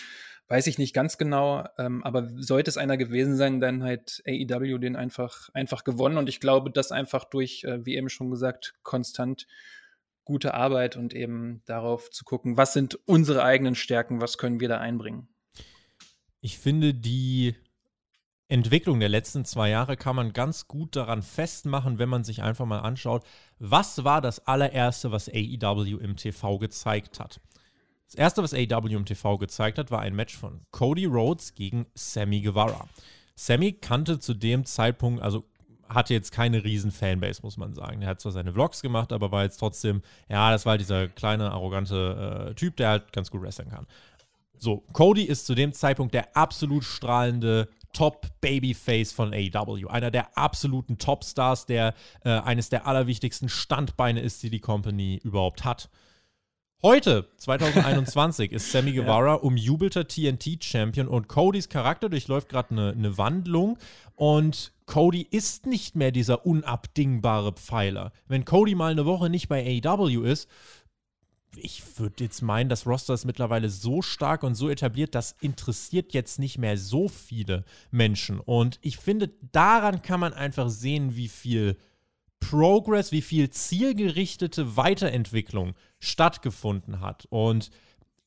weiß ich nicht ganz genau. Ähm, aber sollte es einer gewesen sein, dann halt AEW den einfach, einfach gewonnen. Und ich glaube, das einfach durch, äh, wie eben schon gesagt, konstant gute Arbeit und eben darauf zu gucken, was sind unsere eigenen Stärken, was können wir da einbringen. Ich finde, die Entwicklung der letzten zwei Jahre kann man ganz gut daran festmachen, wenn man sich einfach mal anschaut, was war das allererste, was AEW im TV gezeigt hat. Das erste, was AEW im TV gezeigt hat, war ein Match von Cody Rhodes gegen Sammy Guevara. Sammy kannte zu dem Zeitpunkt, also hatte jetzt keine riesen Fanbase, muss man sagen. Er hat zwar seine Vlogs gemacht, aber war jetzt trotzdem, ja, das war halt dieser kleine, arrogante äh, Typ, der halt ganz gut wresteln kann. So, Cody ist zu dem Zeitpunkt der absolut strahlende Top-Babyface von AEW. Einer der absoluten Topstars, der äh, eines der allerwichtigsten Standbeine ist, die die Company überhaupt hat. Heute, 2021, ist Sammy Guevara ja. umjubelter TNT-Champion und Codys Charakter durchläuft gerade eine, eine Wandlung und Cody ist nicht mehr dieser unabdingbare Pfeiler. Wenn Cody mal eine Woche nicht bei AEW ist, ich würde jetzt meinen, das Roster ist mittlerweile so stark und so etabliert, das interessiert jetzt nicht mehr so viele Menschen. Und ich finde, daran kann man einfach sehen, wie viel Progress, wie viel zielgerichtete Weiterentwicklung stattgefunden hat. Und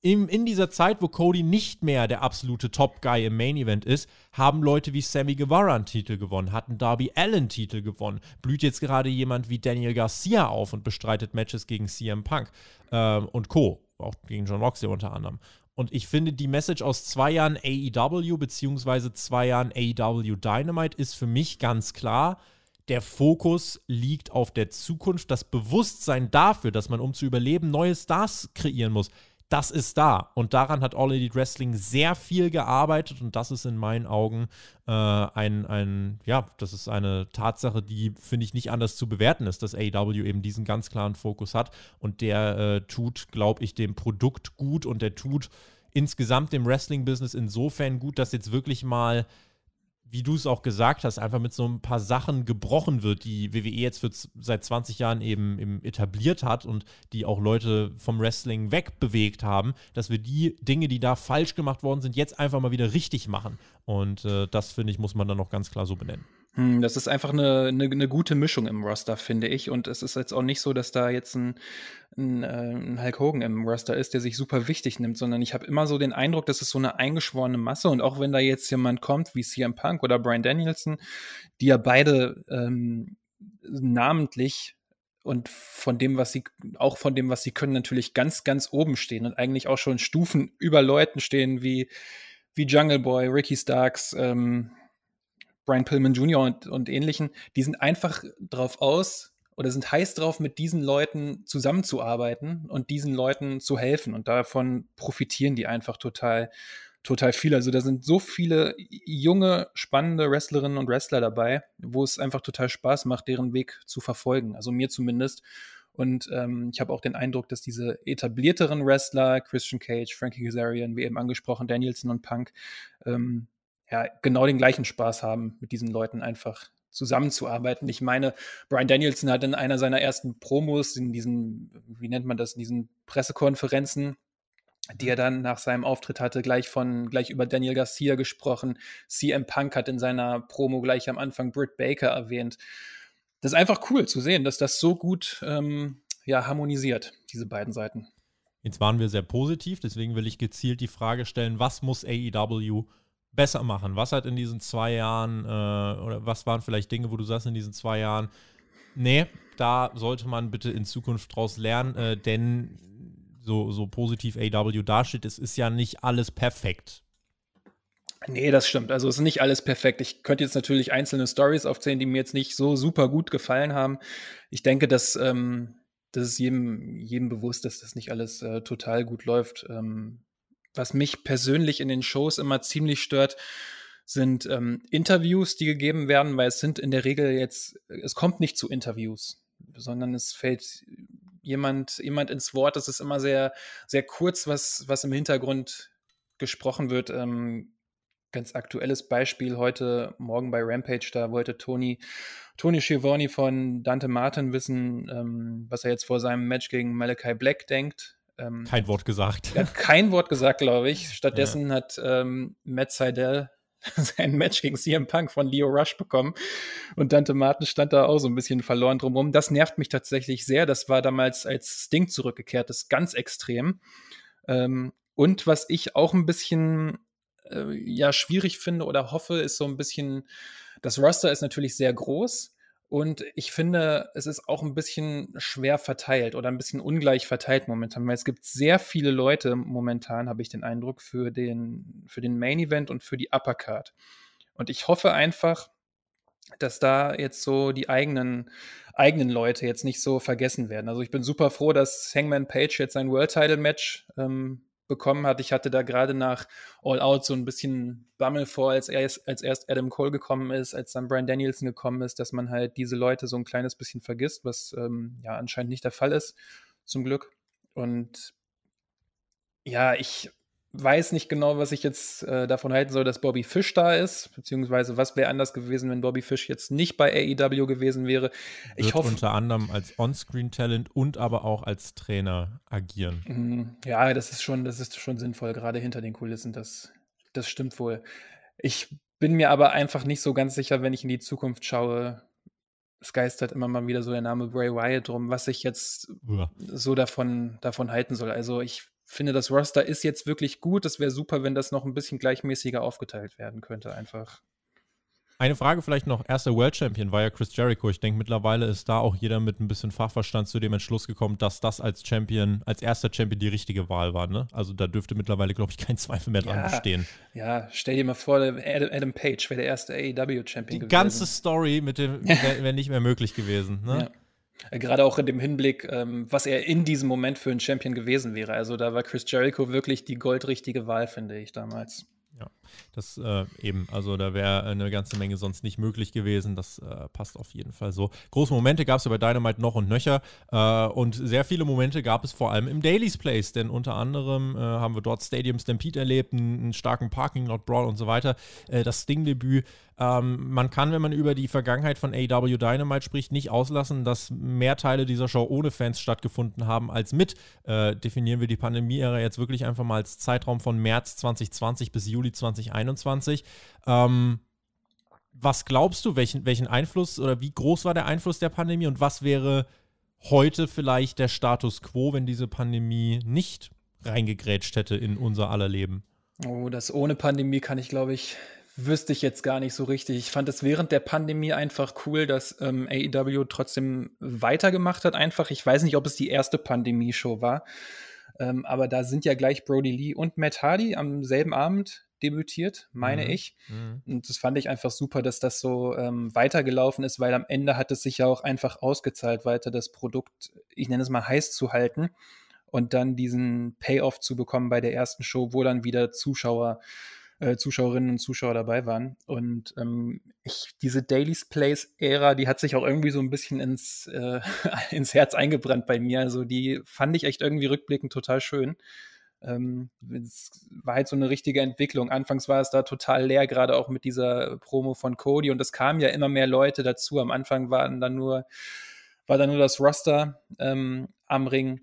in, in dieser Zeit, wo Cody nicht mehr der absolute Top-Guy im Main-Event ist, haben Leute wie Sammy Guevara einen Titel gewonnen, hatten Darby Allen Titel gewonnen, blüht jetzt gerade jemand wie Daniel Garcia auf und bestreitet Matches gegen CM Punk ähm, und Co., auch gegen John Moxley unter anderem. Und ich finde, die Message aus zwei Jahren AEW beziehungsweise zwei Jahren AEW Dynamite ist für mich ganz klar, der Fokus liegt auf der Zukunft. Das Bewusstsein dafür, dass man, um zu überleben, neue Stars kreieren muss, das ist da. Und daran hat All Elite Wrestling sehr viel gearbeitet und das ist in meinen Augen äh, ein, ein, ja, das ist eine Tatsache, die, finde ich, nicht anders zu bewerten ist, dass AEW eben diesen ganz klaren Fokus hat und der äh, tut, glaube ich, dem Produkt gut und der tut insgesamt dem Wrestling-Business insofern gut, dass jetzt wirklich mal wie du es auch gesagt hast, einfach mit so ein paar Sachen gebrochen wird, die WWE jetzt für seit 20 Jahren eben, eben, etabliert hat und die auch Leute vom Wrestling wegbewegt haben, dass wir die Dinge, die da falsch gemacht worden sind, jetzt einfach mal wieder richtig machen. Und äh, das, finde ich, muss man dann noch ganz klar so benennen. Hm, das ist einfach eine, eine, eine, gute Mischung im Roster, finde ich. Und es ist jetzt auch nicht so, dass da jetzt ein, ein, äh, ein Hulk Hogan im Roster ist, der sich super wichtig nimmt, sondern ich habe immer so den Eindruck, dass es so eine eingeschworene Masse und auch wenn da jetzt jemand kommt wie CM Punk oder Brian Danielson, die ja beide ähm, namentlich und von dem, was sie, auch von dem, was sie können, natürlich ganz, ganz oben stehen und eigentlich auch schon Stufen über Leuten stehen wie, wie Jungle Boy, Ricky Starks, ähm, Brian Pillman Jr. und, und ähnlichen, die sind einfach drauf aus oder sind heiß drauf, mit diesen Leuten zusammenzuarbeiten und diesen Leuten zu helfen. Und davon profitieren die einfach total, total viel. Also da sind so viele junge, spannende Wrestlerinnen und Wrestler dabei, wo es einfach total Spaß macht, deren Weg zu verfolgen. Also mir zumindest. Und ähm, ich habe auch den Eindruck, dass diese etablierteren Wrestler, Christian Cage, Frankie Kazarian, wie eben angesprochen, Danielson und Punk, ähm, ja, genau den gleichen Spaß haben, mit diesen Leuten einfach zusammenzuarbeiten. Ich meine, Brian Danielson hat in einer seiner ersten Promos, in diesen, wie nennt man das, in diesen Pressekonferenzen, die er dann nach seinem Auftritt hatte, gleich von, gleich über Daniel Garcia gesprochen. CM Punk hat in seiner Promo gleich am Anfang Britt Baker erwähnt. Das ist einfach cool zu sehen, dass das so gut ähm, ja, harmonisiert, diese beiden Seiten. Jetzt waren wir sehr positiv, deswegen will ich gezielt die Frage stellen, was muss AEW besser machen? Was hat in diesen zwei Jahren, äh, oder was waren vielleicht Dinge, wo du sagst in diesen zwei Jahren, nee, da sollte man bitte in Zukunft draus lernen, äh, denn so, so positiv AW dasteht, es ist ja nicht alles perfekt. Nee, das stimmt. Also es ist nicht alles perfekt. Ich könnte jetzt natürlich einzelne Stories aufzählen, die mir jetzt nicht so super gut gefallen haben. Ich denke, dass ähm, das ist jedem, jedem bewusst, dass das nicht alles äh, total gut läuft. Ähm, was mich persönlich in den Shows immer ziemlich stört, sind ähm, Interviews, die gegeben werden, weil es sind in der Regel jetzt, es kommt nicht zu Interviews, sondern es fällt jemand, jemand ins Wort. Es ist immer sehr, sehr kurz, was, was im Hintergrund gesprochen wird. Ähm, ganz aktuelles Beispiel heute Morgen bei Rampage, da wollte Tony, Tony Schiavone von Dante Martin wissen, ähm, was er jetzt vor seinem Match gegen Malachi Black denkt. Ähm, kein Wort gesagt. Er hat kein Wort gesagt, glaube ich. Stattdessen ja. hat ähm, Matt Seidel sein Match gegen CM Punk von Leo Rush bekommen. Und Dante Martin stand da auch so ein bisschen verloren drumherum. Das nervt mich tatsächlich sehr. Das war damals als Sting zurückgekehrt, das ist ganz extrem. Ähm, und was ich auch ein bisschen äh, ja schwierig finde oder hoffe, ist so ein bisschen, das Roster ist natürlich sehr groß. Und ich finde, es ist auch ein bisschen schwer verteilt oder ein bisschen ungleich verteilt momentan, weil es gibt sehr viele Leute momentan, habe ich den Eindruck, für den, für den Main Event und für die Uppercard. Und ich hoffe einfach, dass da jetzt so die eigenen, eigenen Leute jetzt nicht so vergessen werden. Also ich bin super froh, dass Hangman Page jetzt sein World Title Match ähm, bekommen hat. Ich hatte da gerade nach All Out so ein bisschen Bammel vor, als, er, als erst Adam Cole gekommen ist, als dann Brian Danielson gekommen ist, dass man halt diese Leute so ein kleines bisschen vergisst, was ähm, ja anscheinend nicht der Fall ist, zum Glück. Und ja, ich weiß nicht genau, was ich jetzt äh, davon halten soll, dass Bobby Fish da ist, beziehungsweise was wäre anders gewesen, wenn Bobby Fish jetzt nicht bei AEW gewesen wäre. Ich hoffe unter anderem als On-Screen-Talent und aber auch als Trainer agieren. Mhm. Ja, das ist schon, das ist schon sinnvoll, gerade hinter den Kulissen. Das, das stimmt wohl. Ich bin mir aber einfach nicht so ganz sicher, wenn ich in die Zukunft schaue. Es geistert immer mal wieder so der Name Bray Wyatt drum, was ich jetzt ja. so davon, davon halten soll. Also ich finde, das Roster ist jetzt wirklich gut. Es wäre super, wenn das noch ein bisschen gleichmäßiger aufgeteilt werden könnte, einfach. Eine Frage vielleicht noch. Erster World Champion war ja Chris Jericho. Ich denke, mittlerweile ist da auch jeder mit ein bisschen Fachverstand zu dem Entschluss gekommen, dass das als Champion, als erster Champion die richtige Wahl war. Ne? Also da dürfte mittlerweile, glaube ich, kein Zweifel mehr dran ja, bestehen. Ja, stell dir mal vor, Adam, Page wäre der erste AEW-Champion gewesen. Die ganze Story mit dem wäre wär nicht mehr möglich gewesen. Ne? Ja. Äh, gerade auch in dem Hinblick, ähm, was er in diesem Moment für ein Champion gewesen wäre. Also da war Chris Jericho wirklich die goldrichtige Wahl, finde ich damals. Ja, das äh, eben, also da wäre eine ganze Menge sonst nicht möglich gewesen. Das äh, passt auf jeden Fall so. Große Momente gab es ja bei Dynamite noch und nöcher. Äh, und sehr viele Momente gab es vor allem im Daily's Place, denn unter anderem äh, haben wir dort Stadium Stampede erlebt, einen, einen starken Parking Lot Brawl und so weiter. Äh, das Sting-Debüt ähm, man kann, wenn man über die Vergangenheit von AW Dynamite spricht, nicht auslassen, dass mehr Teile dieser Show ohne Fans stattgefunden haben als mit. Äh, definieren wir die Pandemie-Ära jetzt wirklich einfach mal als Zeitraum von März 2020 bis Juli 2021. Ähm, was glaubst du, welchen, welchen Einfluss oder wie groß war der Einfluss der Pandemie und was wäre heute vielleicht der Status quo, wenn diese Pandemie nicht reingegrätscht hätte in unser aller Leben? Oh, das ohne Pandemie kann ich, glaube ich, wüsste ich jetzt gar nicht so richtig. Ich fand es während der Pandemie einfach cool, dass ähm, AEW trotzdem weitergemacht hat. Einfach, ich weiß nicht, ob es die erste Pandemie-Show war, ähm, aber da sind ja gleich Brody Lee und Matt Hardy am selben Abend debütiert, meine mhm. ich. Mhm. Und das fand ich einfach super, dass das so ähm, weitergelaufen ist, weil am Ende hat es sich ja auch einfach ausgezahlt, weiter das Produkt, ich nenne es mal heiß zu halten und dann diesen Payoff zu bekommen bei der ersten Show, wo dann wieder Zuschauer äh, Zuschauerinnen und Zuschauer dabei waren. Und ähm, ich, diese Daily's Place-Ära, die hat sich auch irgendwie so ein bisschen ins, äh, ins Herz eingebrannt bei mir. Also die fand ich echt irgendwie rückblickend total schön. Ähm, es war halt so eine richtige Entwicklung. Anfangs war es da total leer, gerade auch mit dieser Promo von Cody und es kamen ja immer mehr Leute dazu. Am Anfang waren dann nur, war dann nur das Roster ähm, am Ring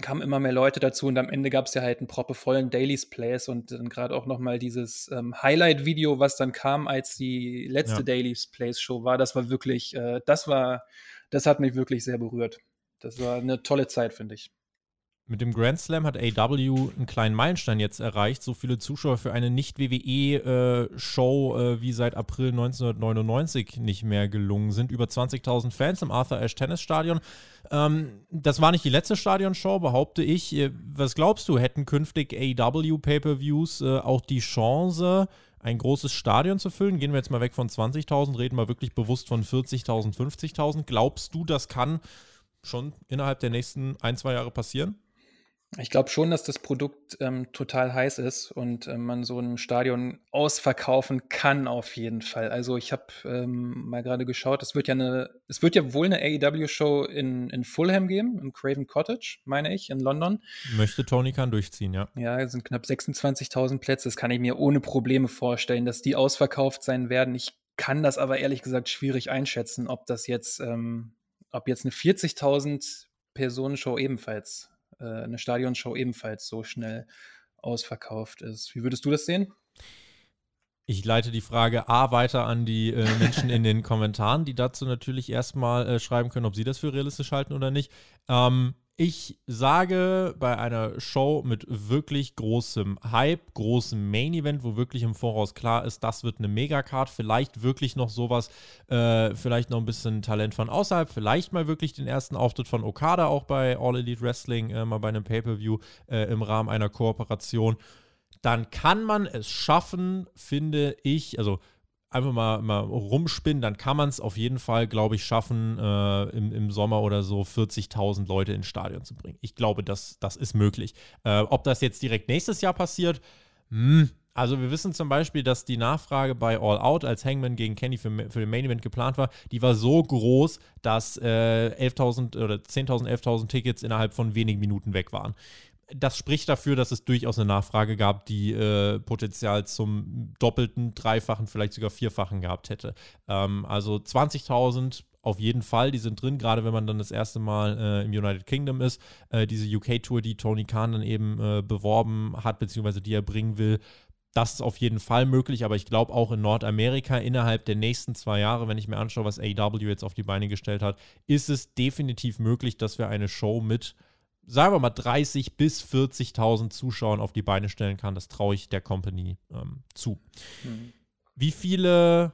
kamen immer mehr Leute dazu und am Ende gab es ja halt einen proppevollen Dailies Plays und dann gerade auch nochmal dieses ähm, Highlight-Video, was dann kam, als die letzte ja. Dailies Plays Show war, das war wirklich, äh, das war, das hat mich wirklich sehr berührt. Das war eine tolle Zeit, finde ich. Mit dem Grand Slam hat AW einen kleinen Meilenstein jetzt erreicht. So viele Zuschauer für eine Nicht-WWE-Show äh, äh, wie seit April 1999 nicht mehr gelungen sind. Über 20.000 Fans im Arthur Ashe Tennis Stadion. Ähm, das war nicht die letzte Stadionshow, behaupte ich. Äh, was glaubst du, hätten künftig AW Pay-Per-Views äh, auch die Chance, ein großes Stadion zu füllen? Gehen wir jetzt mal weg von 20.000, reden wir wirklich bewusst von 40.000, 50.000. Glaubst du, das kann schon innerhalb der nächsten ein, zwei Jahre passieren? Ich glaube schon, dass das Produkt ähm, total heiß ist und äh, man so ein Stadion ausverkaufen kann auf jeden Fall. Also ich habe ähm, mal gerade geschaut, es wird ja eine, es wird ja wohl eine AEW-Show in, in Fulham geben, im Craven Cottage, meine ich, in London. Möchte Tony Khan durchziehen, ja. Ja, es sind knapp 26.000 Plätze. Das kann ich mir ohne Probleme vorstellen, dass die ausverkauft sein werden. Ich kann das aber ehrlich gesagt schwierig einschätzen, ob das jetzt, ähm, ob jetzt eine 40.000 Personen-Show ebenfalls äh, eine Stadionshow ebenfalls so schnell ausverkauft ist. Wie würdest du das sehen? Ich leite die Frage A weiter an die äh, Menschen in den Kommentaren, die dazu natürlich erstmal äh, schreiben können, ob sie das für realistisch halten oder nicht. Ähm, ich sage bei einer Show mit wirklich großem Hype, großem Main Event, wo wirklich im Voraus klar ist, das wird eine Megacard, vielleicht wirklich noch sowas, äh, vielleicht noch ein bisschen Talent von außerhalb, vielleicht mal wirklich den ersten Auftritt von Okada auch bei All Elite Wrestling, äh, mal bei einem Pay-Per-View äh, im Rahmen einer Kooperation. Dann kann man es schaffen, finde ich, also einfach mal, mal rumspinnen, dann kann man es auf jeden Fall, glaube ich, schaffen, äh, im, im Sommer oder so 40.000 Leute ins Stadion zu bringen. Ich glaube, das, das ist möglich. Äh, ob das jetzt direkt nächstes Jahr passiert, mh, hm, also wir wissen zum Beispiel, dass die Nachfrage bei All Out, als Hangman gegen Kenny für, für den Main Event geplant war, die war so groß, dass äh, 11.000 oder 10.000, 11.000 Tickets innerhalb von wenigen Minuten weg waren das spricht dafür, dass es durchaus eine Nachfrage gab, die äh, Potenzial zum doppelten, dreifachen, vielleicht sogar vierfachen gehabt hätte. Ähm, also 20.000 auf jeden Fall, die sind drin, gerade wenn man dann das erste Mal äh, im United Kingdom ist. Äh, diese UK-Tour, die Tony Khan dann eben äh, beworben hat, beziehungsweise die er bringen will, das ist auf jeden Fall möglich, aber ich glaube auch in Nordamerika innerhalb der nächsten zwei Jahre, wenn ich mir anschaue, was AW jetzt auf die Beine gestellt hat, ist es definitiv möglich, dass wir eine Show mit sagen wir mal, 30.000 bis 40.000 Zuschauern auf die Beine stellen kann. Das traue ich der Company ähm, zu. Mhm. Wie viele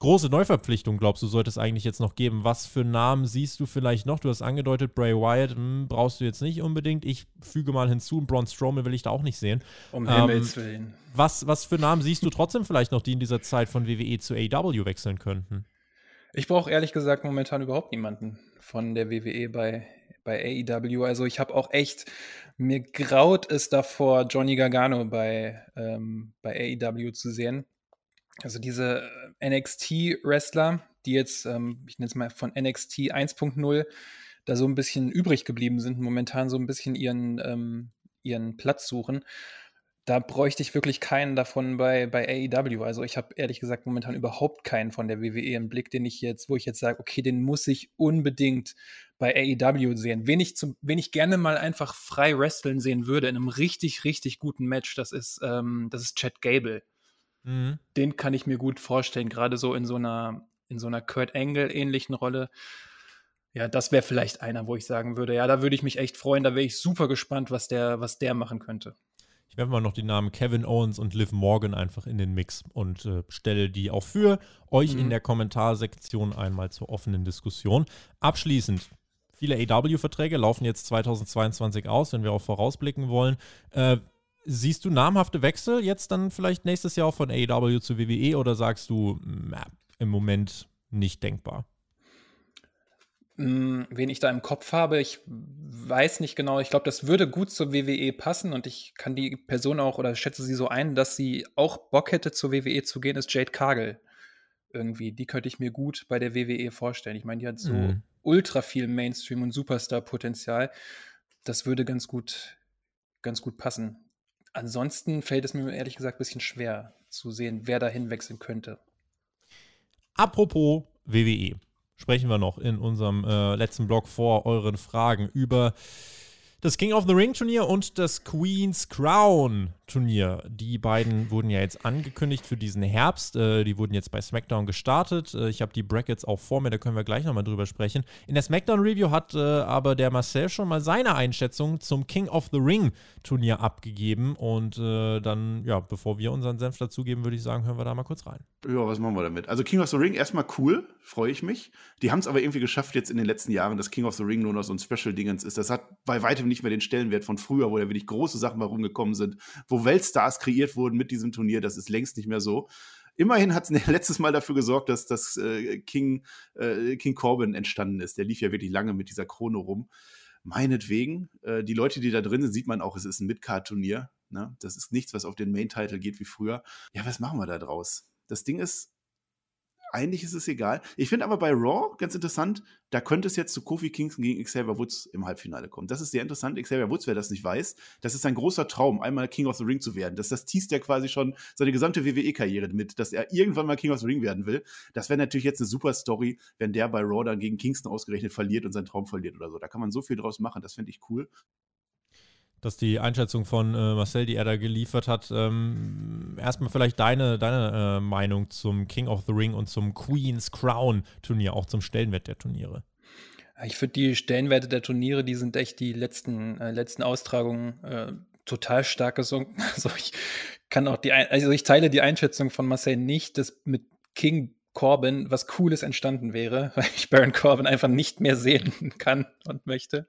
große Neuverpflichtungen, glaubst du, sollte es eigentlich jetzt noch geben? Was für Namen siehst du vielleicht noch? Du hast angedeutet, Bray Wyatt hm, brauchst du jetzt nicht unbedingt. Ich füge mal hinzu, Braun Strowman will ich da auch nicht sehen. Um ähm, Himmels Willen. Was, was für Namen siehst du trotzdem vielleicht noch, die in dieser Zeit von WWE zu AW wechseln könnten? Ich brauche ehrlich gesagt momentan überhaupt niemanden von der WWE bei bei AEW. Also ich habe auch echt, mir graut es davor, Johnny Gargano bei, ähm, bei AEW zu sehen. Also diese äh, NXT-Wrestler, die jetzt, ähm, ich nenne es mal von NXT 1.0, da so ein bisschen übrig geblieben sind, momentan so ein bisschen ihren, ähm, ihren Platz suchen da bräuchte ich wirklich keinen davon bei, bei AEW. Also ich habe ehrlich gesagt momentan überhaupt keinen von der WWE im Blick, den ich jetzt, wo ich jetzt sage, okay, den muss ich unbedingt bei AEW sehen. Wen ich, zum, wen ich gerne mal einfach frei wresteln sehen würde in einem richtig, richtig guten Match, das ist, ähm, das ist Chad Gable. Mhm. Den kann ich mir gut vorstellen, gerade so in so einer, in so einer Kurt Angle-ähnlichen Rolle. Ja, das wäre vielleicht einer, wo ich sagen würde, ja, da würde ich mich echt freuen, da wäre ich super gespannt, was der, was der machen könnte. Ich werfe mal noch die Namen Kevin Owens und Liv Morgan einfach in den Mix und äh, stelle die auch für euch mhm. in der Kommentarsektion einmal zur offenen Diskussion. Abschließend, viele AW-Verträge laufen jetzt 2022 aus, wenn wir auch vorausblicken wollen. Äh, siehst du namhafte Wechsel jetzt dann vielleicht nächstes Jahr auch von AEW zu WWE oder sagst du, na, im Moment nicht denkbar? Hm, wen ich da im Kopf habe, ich weiß nicht genau. Ich glaube, das würde gut zur WWE passen und ich kann die Person auch oder schätze sie so ein, dass sie auch Bock hätte, zur WWE zu gehen, ist Jade Cargill. Irgendwie, die könnte ich mir gut bei der WWE vorstellen. Ich meine, die hat so mhm. ultra viel Mainstream- und Superstar-Potenzial. Das würde ganz gut, ganz gut passen. Ansonsten fällt es mir ehrlich gesagt ein bisschen schwer zu sehen, wer da hinwechseln könnte. Apropos WWE sprechen wir noch in unserem äh, letzten Blog vor euren Fragen über das King of the Ring Turnier und das Queen's Crown Turnier. Die beiden wurden ja jetzt angekündigt für diesen Herbst. Äh, die wurden jetzt bei SmackDown gestartet. Äh, ich habe die Brackets auch vor mir, da können wir gleich nochmal drüber sprechen. In der SmackDown Review hat äh, aber der Marcel schon mal seine Einschätzung zum King of the Ring Turnier abgegeben. Und äh, dann, ja, bevor wir unseren Senf dazugeben, würde ich sagen, hören wir da mal kurz rein. Ja, was machen wir damit? Also King of the Ring erstmal cool, freue ich mich. Die haben es aber irgendwie geschafft jetzt in den letzten Jahren, dass King of the Ring nur noch so ein Special-Dingens ist. Das hat bei weitem nicht mehr den Stellenwert von früher, wo da wirklich große Sachen mal rumgekommen sind, wo Weltstars kreiert wurden mit diesem Turnier. Das ist längst nicht mehr so. Immerhin hat es letztes Mal dafür gesorgt, dass das äh, King, äh, King Corbin entstanden ist. Der lief ja wirklich lange mit dieser Krone rum. Meinetwegen. Äh, die Leute, die da drin sind, sieht man auch, es ist ein Midcard-Turnier. Ne? Das ist nichts, was auf den Main-Title geht wie früher. Ja, was machen wir da draus? Das Ding ist, eigentlich ist es egal. Ich finde aber bei Raw ganz interessant, da könnte es jetzt zu Kofi Kingston gegen Xavier Woods im Halbfinale kommen. Das ist sehr interessant. Xavier Woods, wer das nicht weiß, das ist ein großer Traum, einmal King of the Ring zu werden. Das, das teast er quasi schon seine gesamte WWE-Karriere mit, dass er irgendwann mal King of the Ring werden will. Das wäre natürlich jetzt eine super Story, wenn der bei Raw dann gegen Kingston ausgerechnet verliert und seinen Traum verliert oder so. Da kann man so viel draus machen, das finde ich cool dass die Einschätzung von äh, Marcel, die er da geliefert hat, ähm, erstmal vielleicht deine, deine äh, Meinung zum King of the Ring und zum Queen's Crown Turnier, auch zum Stellenwert der Turniere. Ich finde die Stellenwerte der Turniere, die sind echt die letzten, äh, letzten Austragungen äh, total stark gesunken. Also ich kann auch die, also ich teile die Einschätzung von Marcel nicht, dass mit King Corbin was Cooles entstanden wäre, weil ich Baron Corbin einfach nicht mehr sehen kann und möchte.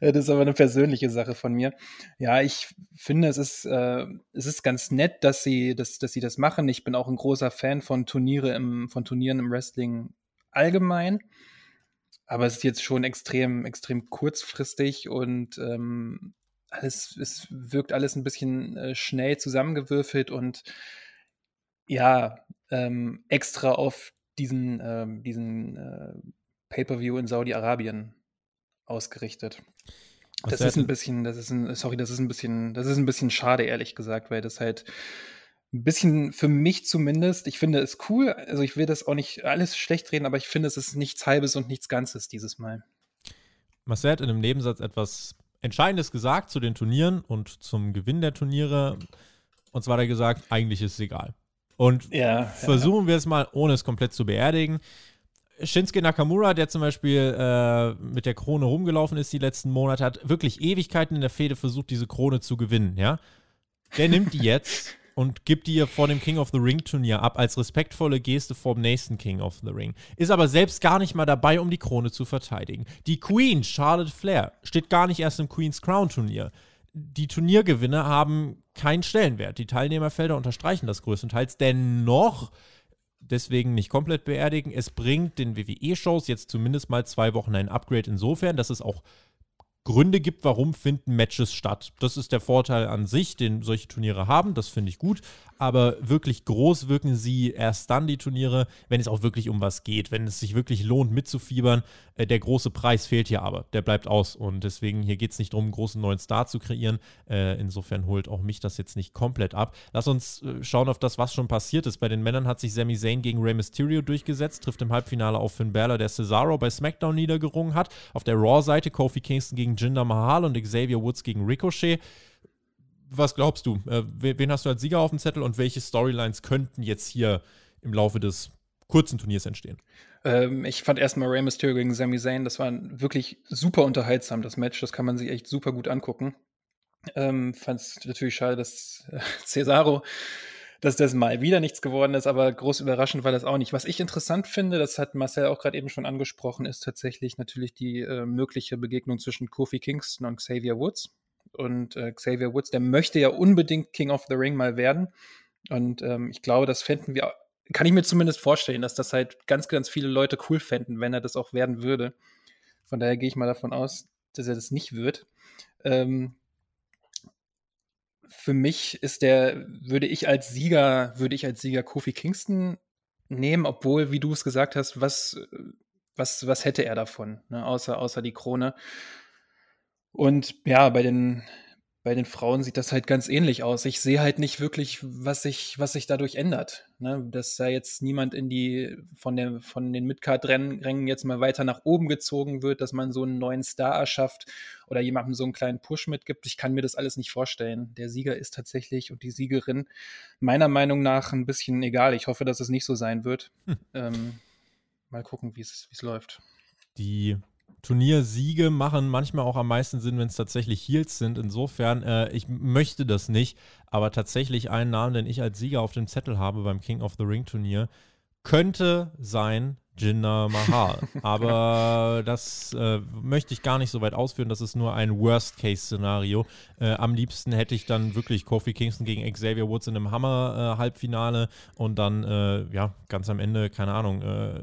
Das ist aber eine persönliche Sache von mir. Ja, ich finde, es ist, äh, es ist ganz nett, dass sie, dass, dass sie das machen. Ich bin auch ein großer Fan von Turniere im, von Turnieren im Wrestling allgemein. Aber es ist jetzt schon extrem, extrem kurzfristig und ähm, alles, es wirkt alles ein bisschen äh, schnell zusammengewürfelt und ja, ähm, extra auf diesen, ähm, diesen äh, Pay-per-View in Saudi-Arabien ausgerichtet. Was das ist ein bisschen, das ist ein, sorry, das ist ein bisschen, das ist ein bisschen schade, ehrlich gesagt, weil das halt ein bisschen für mich zumindest, ich finde es cool, also ich will das auch nicht alles schlecht reden, aber ich finde, es ist nichts Halbes und nichts Ganzes dieses Mal. Marcel hat in einem Nebensatz etwas Entscheidendes gesagt zu den Turnieren und zum Gewinn der Turniere. Und zwar hat er gesagt, eigentlich ist es egal. Und ja, versuchen ja. wir es mal, ohne es komplett zu beerdigen. Shinsuke Nakamura, der zum Beispiel äh, mit der Krone rumgelaufen ist die letzten Monate, hat wirklich Ewigkeiten in der Fehde versucht, diese Krone zu gewinnen, ja. Der nimmt die jetzt und gibt die vor dem King of the Ring Turnier ab als respektvolle Geste vor dem nächsten King of the Ring. Ist aber selbst gar nicht mal dabei, um die Krone zu verteidigen. Die Queen, Charlotte Flair, steht gar nicht erst im Queen's Crown Turnier. Die Turniergewinne haben keinen Stellenwert. Die Teilnehmerfelder unterstreichen das größtenteils. Dennoch deswegen nicht komplett beerdigen. Es bringt den WWE-Shows jetzt zumindest mal zwei Wochen ein Upgrade insofern, dass es auch Gründe gibt, warum finden Matches statt. Das ist der Vorteil an sich, den solche Turniere haben. Das finde ich gut aber wirklich groß wirken sie erst dann die Turniere, wenn es auch wirklich um was geht, wenn es sich wirklich lohnt mitzufiebern. Äh, der große Preis fehlt hier aber, der bleibt aus und deswegen hier geht es nicht darum, einen großen neuen Star zu kreieren. Äh, insofern holt auch mich das jetzt nicht komplett ab. Lass uns äh, schauen auf das, was schon passiert ist. Bei den Männern hat sich Sami Zayn gegen Rey Mysterio durchgesetzt, trifft im Halbfinale auf Finn Balor, der Cesaro bei SmackDown niedergerungen hat. Auf der Raw-Seite Kofi Kingston gegen Jinder Mahal und Xavier Woods gegen Ricochet was glaubst du? Äh, wen hast du als Sieger auf dem Zettel und welche Storylines könnten jetzt hier im Laufe des kurzen Turniers entstehen? Ähm, ich fand erstmal Rey Mysterio gegen Sami Zayn, das war wirklich super unterhaltsam, das Match. Das kann man sich echt super gut angucken. Ähm, fand es natürlich schade, dass äh, Cesaro dass das mal wieder nichts geworden ist, aber groß überraschend war das auch nicht. Was ich interessant finde, das hat Marcel auch gerade eben schon angesprochen, ist tatsächlich natürlich die äh, mögliche Begegnung zwischen Kofi Kingston und Xavier Woods. Und äh, Xavier Woods, der möchte ja unbedingt King of the Ring mal werden. Und ähm, ich glaube, das fänden wir, kann ich mir zumindest vorstellen, dass das halt ganz, ganz viele Leute cool fänden, wenn er das auch werden würde. Von daher gehe ich mal davon aus, dass er das nicht wird. Ähm, für mich ist der, würde ich als Sieger, würde ich als Sieger Kofi Kingston nehmen, obwohl, wie du es gesagt hast, was, was, was hätte er davon, ne? außer, außer die Krone. Und ja, bei den, bei den Frauen sieht das halt ganz ähnlich aus. Ich sehe halt nicht wirklich, was sich, was sich dadurch ändert. Ne? Dass da jetzt niemand in die, von, der, von den Midcard-Rängen jetzt mal weiter nach oben gezogen wird, dass man so einen neuen Star erschafft oder jemandem so einen kleinen Push mitgibt. Ich kann mir das alles nicht vorstellen. Der Sieger ist tatsächlich und die Siegerin meiner Meinung nach ein bisschen egal. Ich hoffe, dass es nicht so sein wird. Hm. Ähm, mal gucken, wie es läuft. Die Turniersiege machen manchmal auch am meisten Sinn, wenn es tatsächlich Heels sind. Insofern, äh, ich möchte das nicht, aber tatsächlich einen Namen, den ich als Sieger auf dem Zettel habe beim King of the Ring Turnier, könnte sein Jinder Mahal. aber das äh, möchte ich gar nicht so weit ausführen. Das ist nur ein Worst-Case-Szenario. Äh, am liebsten hätte ich dann wirklich Kofi Kingston gegen Xavier Woods in einem Hammer-Halbfinale äh, und dann, äh, ja, ganz am Ende, keine Ahnung, äh,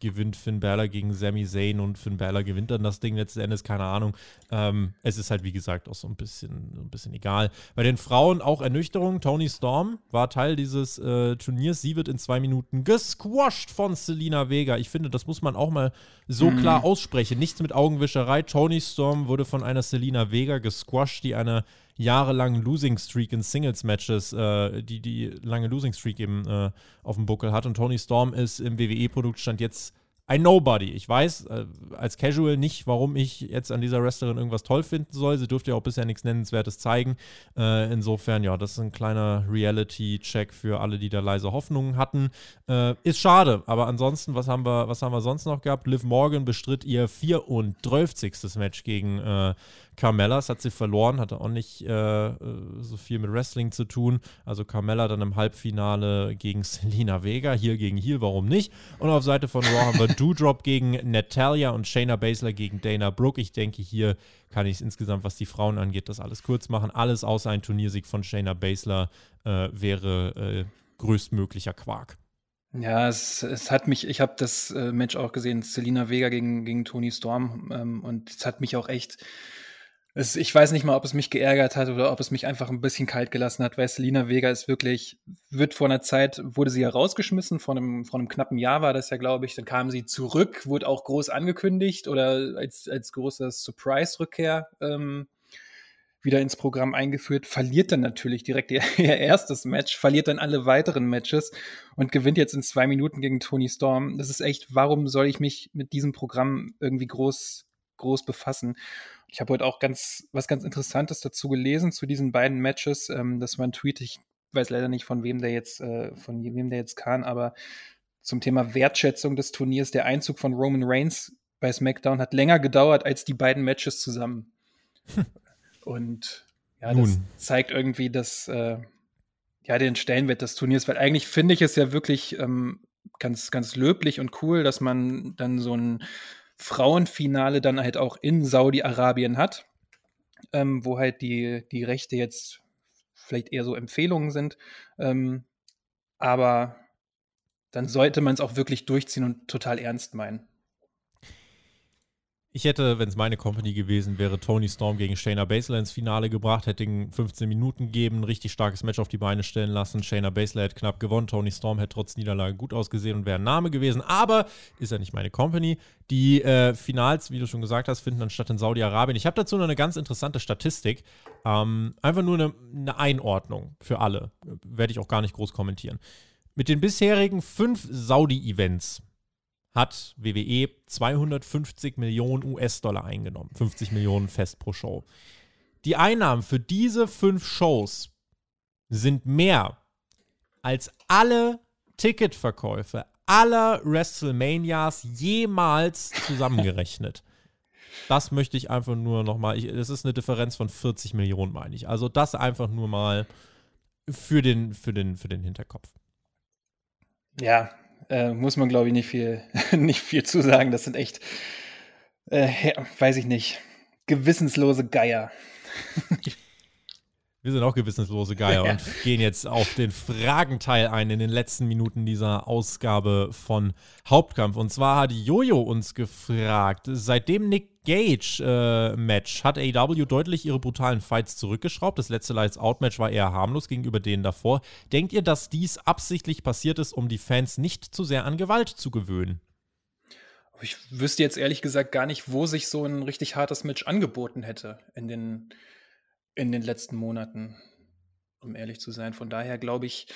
gewinnt Finn Balor gegen Sami Zayn und Finn Balor gewinnt dann das Ding letzten Endes, keine Ahnung. Ähm, es ist halt, wie gesagt, auch so ein bisschen, ein bisschen egal. Bei den Frauen auch Ernüchterung. Tony Storm war Teil dieses äh, Turniers. Sie wird in zwei Minuten gesquashed von Selina Vega. Ich finde, das muss man auch mal so mhm. klar aussprechen. Nichts mit Augenwischerei. Tony Storm wurde von einer Selina Vega gesquashed, die eine jahrelangen Losing Streak in Singles-Matches, äh, die die lange Losing Streak eben äh, auf dem Buckel hat. Und Tony Storm ist im WWE-Produkt stand jetzt ein Nobody. Ich weiß äh, als Casual nicht, warum ich jetzt an dieser Wrestlerin irgendwas toll finden soll. Sie dürfte ja auch bisher nichts Nennenswertes zeigen. Äh, insofern, ja, das ist ein kleiner Reality-Check für alle, die da leise Hoffnungen hatten. Äh, ist schade, aber ansonsten, was haben wir, was haben wir sonst noch gehabt? Liv Morgan bestritt ihr 34. Match gegen äh, Carmellas hat sie verloren, hatte auch nicht äh, so viel mit Wrestling zu tun. Also Carmella dann im Halbfinale gegen Selena Vega, hier gegen Heel, warum nicht? Und auf Seite von Raw haben wir Doudrop gegen Natalia und Shayna Baszler gegen Dana Brooke. Ich denke, hier kann ich es insgesamt, was die Frauen angeht, das alles kurz machen. Alles außer ein Turniersieg von Shayna Baszler äh, wäre äh, größtmöglicher Quark. Ja, es, es hat mich, ich habe das äh, Match auch gesehen, Selina Vega gegen, gegen Tony Storm, ähm, und es hat mich auch echt es, ich weiß nicht mal, ob es mich geärgert hat oder ob es mich einfach ein bisschen kalt gelassen hat, weil Selina Vega ist wirklich, wird vor einer Zeit, wurde sie ja rausgeschmissen, vor einem, vor einem knappen Jahr war das ja, glaube ich, dann kam sie zurück, wurde auch groß angekündigt oder als, als großer Surprise-Rückkehr ähm, wieder ins Programm eingeführt, verliert dann natürlich direkt ihr, ihr, erstes Match, verliert dann alle weiteren Matches und gewinnt jetzt in zwei Minuten gegen Tony Storm. Das ist echt, warum soll ich mich mit diesem Programm irgendwie groß, groß befassen? Ich habe heute auch ganz was ganz Interessantes dazu gelesen zu diesen beiden Matches. Ähm, das war ein Tweet, ich weiß leider nicht von wem der jetzt äh, von wem der jetzt kam, aber zum Thema Wertschätzung des Turniers, der Einzug von Roman Reigns bei SmackDown hat länger gedauert als die beiden Matches zusammen. Und ja, Nun. das zeigt irgendwie das, äh, ja, den Stellenwert des Turniers, weil eigentlich finde ich es ja wirklich ähm, ganz, ganz löblich und cool, dass man dann so ein Frauenfinale dann halt auch in Saudi-Arabien hat, ähm, wo halt die, die Rechte jetzt vielleicht eher so Empfehlungen sind. Ähm, aber dann sollte man es auch wirklich durchziehen und total ernst meinen. Ich hätte, wenn es meine Company gewesen wäre, Tony Storm gegen Shayna Baszler ins Finale gebracht, hätte ihn 15 Minuten gegeben, ein richtig starkes Match auf die Beine stellen lassen. Shayna Baszler hätte knapp gewonnen, Tony Storm hätte trotz Niederlage gut ausgesehen und wäre ein Name gewesen. Aber ist ja nicht meine Company. Die äh, Finals, wie du schon gesagt hast, finden dann statt in Saudi-Arabien. Ich habe dazu noch eine ganz interessante Statistik. Ähm, einfach nur eine, eine Einordnung für alle. Werde ich auch gar nicht groß kommentieren. Mit den bisherigen fünf Saudi-Events hat WWE 250 Millionen US-Dollar eingenommen. 50 Millionen fest pro Show. Die Einnahmen für diese fünf Shows sind mehr als alle Ticketverkäufe aller WrestleManias jemals zusammengerechnet. das möchte ich einfach nur nochmal, das ist eine Differenz von 40 Millionen, meine ich. Also das einfach nur mal für den, für den, für den Hinterkopf. Ja, äh, muss man, glaube ich, nicht viel, nicht viel zu sagen. Das sind echt, äh, weiß ich nicht, gewissenslose Geier. Wir sind auch gewissenslose Geier ja. und gehen jetzt auf den Fragenteil ein in den letzten Minuten dieser Ausgabe von Hauptkampf. Und zwar hat Jojo uns gefragt, seitdem Nick Gage äh, hat AEW deutlich ihre brutalen Fights zurückgeschraubt. Das letzte Lights Out Match war eher harmlos gegenüber denen davor. Denkt ihr, dass dies absichtlich passiert ist, um die Fans nicht zu sehr an Gewalt zu gewöhnen? Ich wüsste jetzt ehrlich gesagt gar nicht, wo sich so ein richtig hartes Match angeboten hätte in den in den letzten Monaten, um ehrlich zu sein. Von daher glaube ich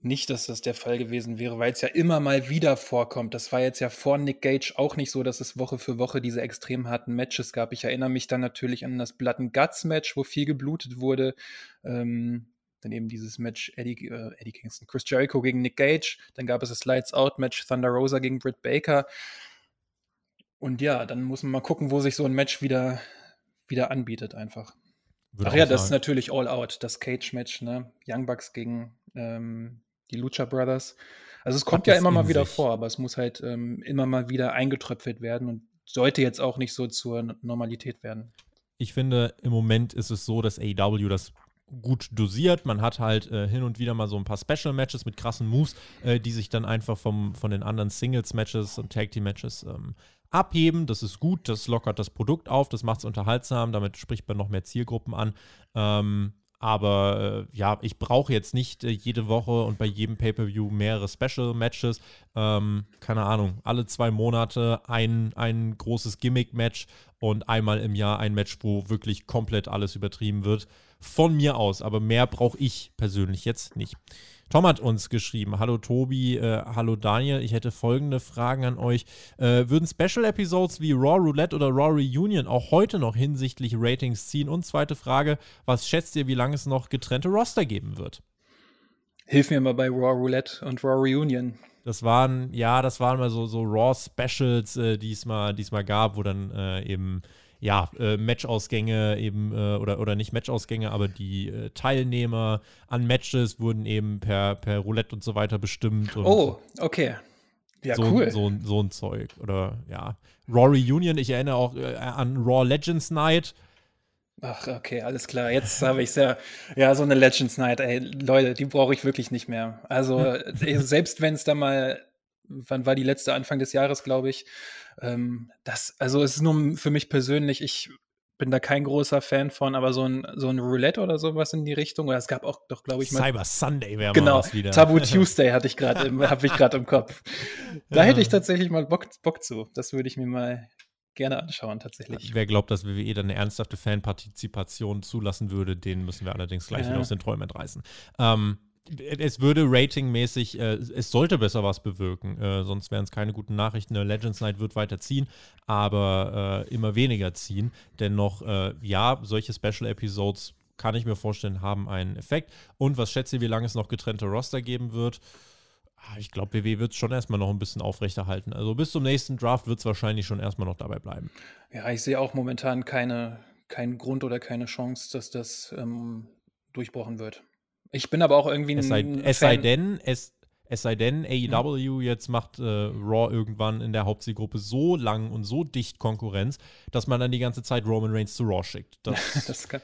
nicht, dass das der Fall gewesen wäre, weil es ja immer mal wieder vorkommt. Das war jetzt ja vor Nick Gage auch nicht so, dass es Woche für Woche diese extrem harten Matches gab. Ich erinnere mich dann natürlich an das Blood and Guts Match, wo viel geblutet wurde. Ähm, dann eben dieses Match Eddie, äh, Eddie Kingston, Chris Jericho gegen Nick Gage. Dann gab es das Lights Out Match Thunder Rosa gegen Britt Baker. Und ja, dann muss man mal gucken, wo sich so ein Match wieder, wieder anbietet einfach. Ach ja, das ist natürlich All Out, das Cage-Match, ne? Young Bucks gegen ähm, die Lucha Brothers. Also es kommt Hat ja immer mal wieder sich. vor, aber es muss halt ähm, immer mal wieder eingetröpfelt werden und sollte jetzt auch nicht so zur Normalität werden. Ich finde, im Moment ist es so, dass AEW das gut dosiert. Man hat halt äh, hin und wieder mal so ein paar Special Matches mit krassen Moves, äh, die sich dann einfach vom, von den anderen Singles Matches und Tag Team Matches ähm, abheben. Das ist gut, das lockert das Produkt auf, das macht es unterhaltsam, damit spricht man noch mehr Zielgruppen an. Ähm, aber äh, ja, ich brauche jetzt nicht äh, jede Woche und bei jedem Pay-Per-View mehrere Special-Matches. Ähm, keine Ahnung, alle zwei Monate ein, ein großes Gimmick-Match und einmal im Jahr ein Match, wo wirklich komplett alles übertrieben wird. Von mir aus, aber mehr brauche ich persönlich jetzt nicht. Tom hat uns geschrieben. Hallo Tobi, äh, hallo Daniel. Ich hätte folgende Fragen an euch. Äh, würden Special Episodes wie Raw Roulette oder Raw Reunion auch heute noch hinsichtlich Ratings ziehen? Und zweite Frage, was schätzt ihr, wie lange es noch getrennte Roster geben wird? Hilf mir mal bei Raw Roulette und Raw Reunion. Das waren, ja, das waren mal so, so Raw Specials, äh, die es mal, mal gab, wo dann äh, eben ja, äh, Matchausgänge eben, äh, oder, oder nicht Matchausgänge, aber die äh, Teilnehmer an Matches wurden eben per, per Roulette und so weiter bestimmt. oh, okay. Ja, so, cool. So, so ein Zeug. Oder ja. Raw Reunion, ich erinnere auch äh, an Raw Legends Night. Ach, okay, alles klar. Jetzt habe ich es ja. Ja, so eine Legends Night, ey, Leute, die brauche ich wirklich nicht mehr. Also, äh, selbst wenn es da mal, wann war die letzte Anfang des Jahres, glaube ich, ähm, das, also es ist nur für mich persönlich, ich bin da kein großer Fan von, aber so ein, so ein Roulette oder sowas in die Richtung, oder es gab auch doch, glaube ich, mal. Cyber Sunday wäre genau, mal was wieder. Tabu Tuesday hatte ich gerade habe ich gerade im Kopf. Da ja. hätte ich tatsächlich mal Bock, Bock zu. Das würde ich mir mal gerne anschauen, tatsächlich. Wer glaubt, dass WWE dann eine ernsthafte Fanpartizipation zulassen würde, den müssen wir allerdings gleich ja. wieder aus den Träumen entreißen. Ähm, es würde ratingmäßig, äh, es sollte besser was bewirken, äh, sonst wären es keine guten Nachrichten. Der Legends Night wird weiter ziehen, aber äh, immer weniger ziehen. Dennoch, äh, ja, solche Special Episodes kann ich mir vorstellen, haben einen Effekt. Und was schätze ihr, wie lange es noch getrennte Roster geben wird? Ah, ich glaube, WWE wird es schon erstmal noch ein bisschen aufrechterhalten. Also bis zum nächsten Draft wird es wahrscheinlich schon erstmal noch dabei bleiben. Ja, ich sehe auch momentan keine, keinen Grund oder keine Chance, dass das ähm, durchbrochen wird. Ich bin aber auch irgendwie ein. Es sei, es sei denn, es, es sei denn, AEW hm. jetzt macht äh, Raw irgendwann in der Hauptzielgruppe so lang und so dicht Konkurrenz, dass man dann die ganze Zeit Roman Reigns zu Raw schickt. Das, das kann,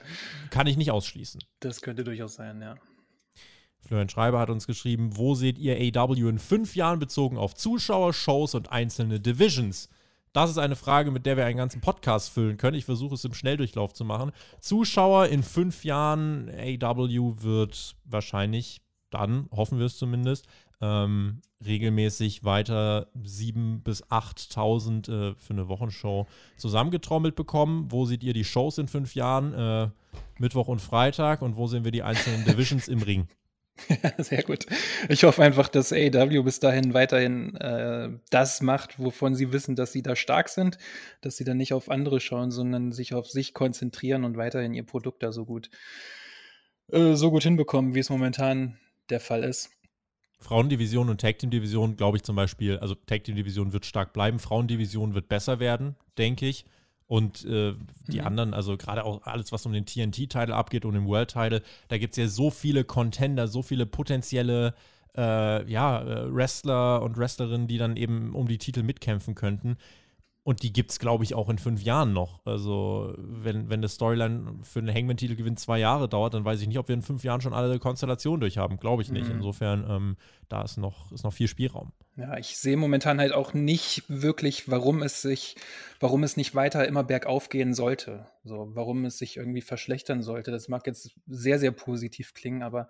kann, ich nicht ausschließen. Das könnte durchaus sein, ja. Florian Schreiber hat uns geschrieben, wo seht ihr AEW in fünf Jahren bezogen auf Zuschauer, Shows und einzelne Divisions? Das ist eine Frage, mit der wir einen ganzen Podcast füllen können. Ich versuche es im Schnelldurchlauf zu machen. Zuschauer in fünf Jahren, AW wird wahrscheinlich dann, hoffen wir es zumindest, ähm, regelmäßig weiter 7.000 bis 8.000 äh, für eine Wochenshow zusammengetrommelt bekommen. Wo seht ihr die Shows in fünf Jahren? Äh, Mittwoch und Freitag. Und wo sehen wir die einzelnen Divisions im Ring? Sehr gut. Ich hoffe einfach, dass AEW bis dahin weiterhin äh, das macht, wovon sie wissen, dass sie da stark sind, dass sie dann nicht auf andere schauen, sondern sich auf sich konzentrieren und weiterhin ihr Produkt da so gut, äh, so gut hinbekommen, wie es momentan der Fall ist. Frauendivision und Tag Team Division, glaube ich zum Beispiel, also Tag Team Division wird stark bleiben, Frauendivision wird besser werden, denke ich. Und äh, die mhm. anderen, also gerade auch alles, was um den TNT-Title abgeht und den World-Title, da gibt es ja so viele Contender, so viele potenzielle äh, ja, äh, Wrestler und Wrestlerinnen, die dann eben um die Titel mitkämpfen könnten. Und die gibt es, glaube ich, auch in fünf Jahren noch. Also, wenn, wenn das Storyline für einen Hangman-Titelgewinn zwei Jahre dauert, dann weiß ich nicht, ob wir in fünf Jahren schon alle Konstellationen durchhaben. Glaube ich nicht. Mhm. Insofern, ähm, da ist noch, ist noch viel Spielraum. Ja, ich sehe momentan halt auch nicht wirklich, warum es sich, warum es nicht weiter immer bergauf gehen sollte. So, warum es sich irgendwie verschlechtern sollte. Das mag jetzt sehr, sehr positiv klingen, aber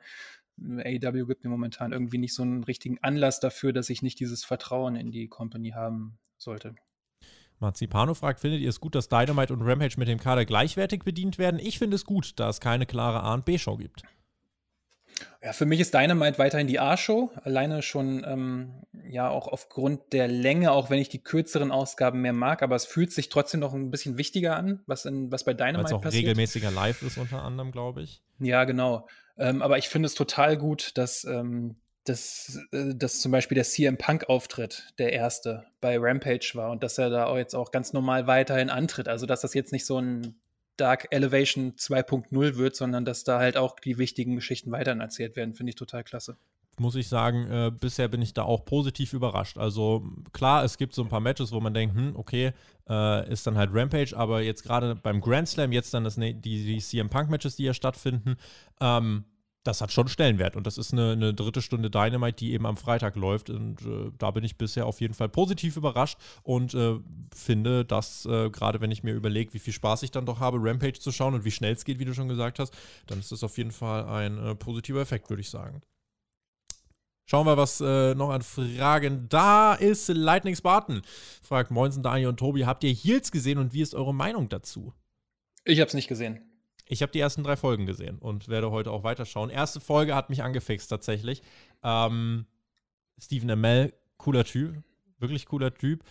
AEW gibt mir momentan irgendwie nicht so einen richtigen Anlass dafür, dass ich nicht dieses Vertrauen in die Company haben sollte. Marzipano fragt, findet ihr es gut, dass Dynamite und Rampage mit dem Kader gleichwertig bedient werden? Ich finde es gut, da es keine klare A- und B-Show gibt. Ja, für mich ist Dynamite weiterhin die A-Show. Alleine schon, ähm, ja, auch aufgrund der Länge, auch wenn ich die kürzeren Ausgaben mehr mag, aber es fühlt sich trotzdem noch ein bisschen wichtiger an, was, in, was bei Dynamite passiert. Weil es auch regelmäßiger live ist, unter anderem, glaube ich. Ja, genau. Ähm, aber ich finde es total gut, dass ähm, dass, äh, dass zum Beispiel der CM Punk-Auftritt der erste bei Rampage war und dass er da jetzt auch ganz normal weiterhin antritt. Also, dass das jetzt nicht so ein Dark Elevation 2.0 wird, sondern dass da halt auch die wichtigen Geschichten weiterhin erzählt werden, finde ich total klasse. Muss ich sagen, äh, bisher bin ich da auch positiv überrascht. Also klar, es gibt so ein paar Matches, wo man denkt, hm, okay, äh, ist dann halt Rampage, aber jetzt gerade beim Grand Slam, jetzt dann das, die, die CM Punk-Matches, die ja stattfinden, ähm, das hat schon Stellenwert. Und das ist eine, eine, dritte Stunde Dynamite, die eben am Freitag läuft. Und äh, da bin ich bisher auf jeden Fall positiv überrascht und äh, finde, dass äh, gerade wenn ich mir überlege, wie viel Spaß ich dann doch habe, Rampage zu schauen und wie schnell es geht, wie du schon gesagt hast, dann ist das auf jeden Fall ein äh, positiver Effekt, würde ich sagen. Schauen wir, was äh, noch an Fragen da ist. Lightning Spartan fragt Moinsen, Daniel und Tobi, habt ihr Heels gesehen und wie ist eure Meinung dazu? Ich habe es nicht gesehen. Ich habe die ersten drei Folgen gesehen und werde heute auch weiterschauen. Erste Folge hat mich angefixt tatsächlich. Ähm, Stephen Amell, cooler Typ, wirklich cooler Typ.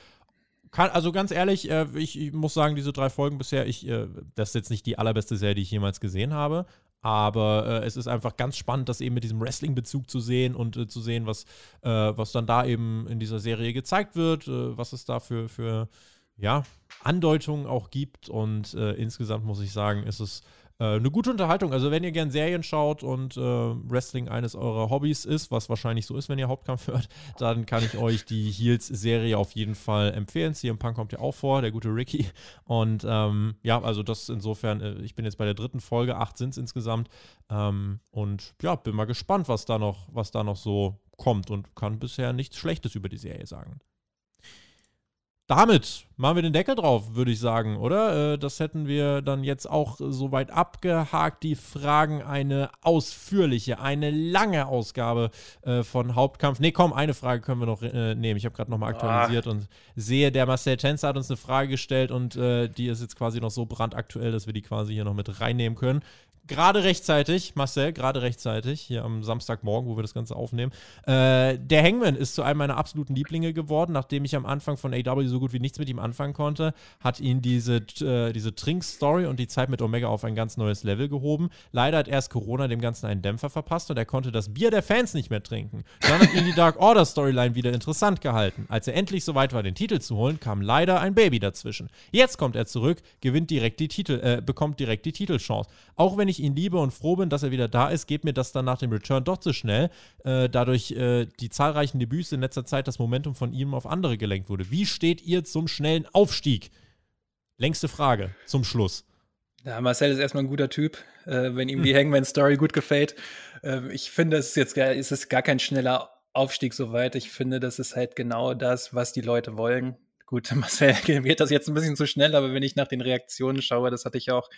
Kann, also ganz ehrlich, äh, ich, ich, muss sagen, diese drei Folgen bisher, ich, äh, das ist jetzt nicht die allerbeste Serie, die ich jemals gesehen habe, aber äh, es ist einfach ganz spannend, das eben mit diesem Wrestling-Bezug zu sehen und äh, zu sehen, was, äh, was dann da eben in dieser Serie gezeigt wird, äh, was es da für, für ja, Andeutungen auch gibt und insgesamt muss ich sagen, ist es äh, eine gute Unterhaltung. Also, wenn ihr gern Serien schaut und äh, Wrestling eines eurer Hobbys ist, was wahrscheinlich so ist, wenn ihr Hauptkampf hört, dann kann ich euch die Heels-Serie auf jeden Fall empfehlen. CM Punk kommt ja auch vor, der gute Ricky. Und ähm, ja, also das insofern, äh, ich bin jetzt bei der dritten Folge, acht sind es insgesamt. Ähm, und ja, bin mal gespannt, was da noch, was da noch so kommt und kann bisher nichts Schlechtes über die Serie sagen damit machen wir den Deckel drauf, würde ich sagen, oder? Äh, das hätten wir dann jetzt auch soweit abgehakt. Die Fragen eine ausführliche, eine lange Ausgabe äh, von Hauptkampf. Ne, komm, eine Frage können wir noch äh, nehmen. Ich habe gerade nochmal aktualisiert ah. und sehe, der Marcel Tänzer hat uns eine Frage gestellt und die ist jetzt quasi noch so brandaktuell, dass wir die quasi hier noch mit reinnehmen können gerade rechtzeitig, Marcel, gerade rechtzeitig, hier am Samstagmorgen, wo wir das Ganze aufnehmen. Äh, der Hangman ist zu einem meiner absoluten Lieblinge geworden, nachdem ich am Anfang von AW so gut wie nichts mit ihm anfangen konnte, hat ihn diese, äh, diese Trink-Story und die Zeit mit Omega auf ein ganz neues Level gehoben. Leider hat erst Corona dem Ganzen einen Dämpfer verpasst und er konnte das Bier der Fans nicht mehr trinken. Dann hat ihn die Dark Order Storyline wieder interessant gehalten. Als er endlich soweit war, den Titel zu holen, kam leider ein Baby dazwischen. Jetzt kommt er zurück, gewinnt direkt die Titel, äh, bekommt direkt die Titelchance. Auch wenn ich ihn liebe und froh bin, dass er wieder da ist, geht mir das dann nach dem Return doch zu schnell, äh, dadurch äh, die zahlreichen Debüts in letzter Zeit das Momentum von ihm auf andere gelenkt wurde. Wie steht ihr zum schnellen Aufstieg? Längste Frage zum Schluss. Ja, Marcel ist erstmal ein guter Typ, äh, wenn ihm die Hangman-Story gut gefällt. Ähm, ich finde, es ist jetzt gar, ist es gar kein schneller Aufstieg soweit. Ich finde, das ist halt genau das, was die Leute wollen. Gut, Marcel wird das jetzt ein bisschen zu schnell, aber wenn ich nach den Reaktionen schaue, das hatte ich auch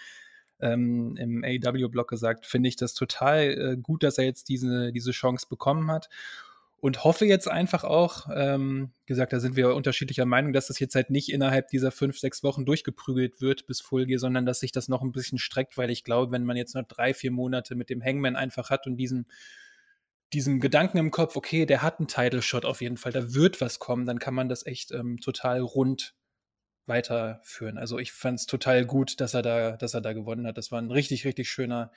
ähm, im AEW-Blog gesagt, finde ich das total äh, gut, dass er jetzt diese, diese Chance bekommen hat. Und hoffe jetzt einfach auch, ähm, gesagt, da sind wir unterschiedlicher Meinung, dass das jetzt halt nicht innerhalb dieser fünf, sechs Wochen durchgeprügelt wird bis Full Gear, sondern dass sich das noch ein bisschen streckt, weil ich glaube, wenn man jetzt noch drei, vier Monate mit dem Hangman einfach hat und diesen diesem Gedanken im Kopf, okay, der hat einen Title Shot auf jeden Fall, da wird was kommen, dann kann man das echt ähm, total rund weiterführen. Also ich fand es total gut, dass er da, dass er da gewonnen hat. Das war ein richtig, richtig schöner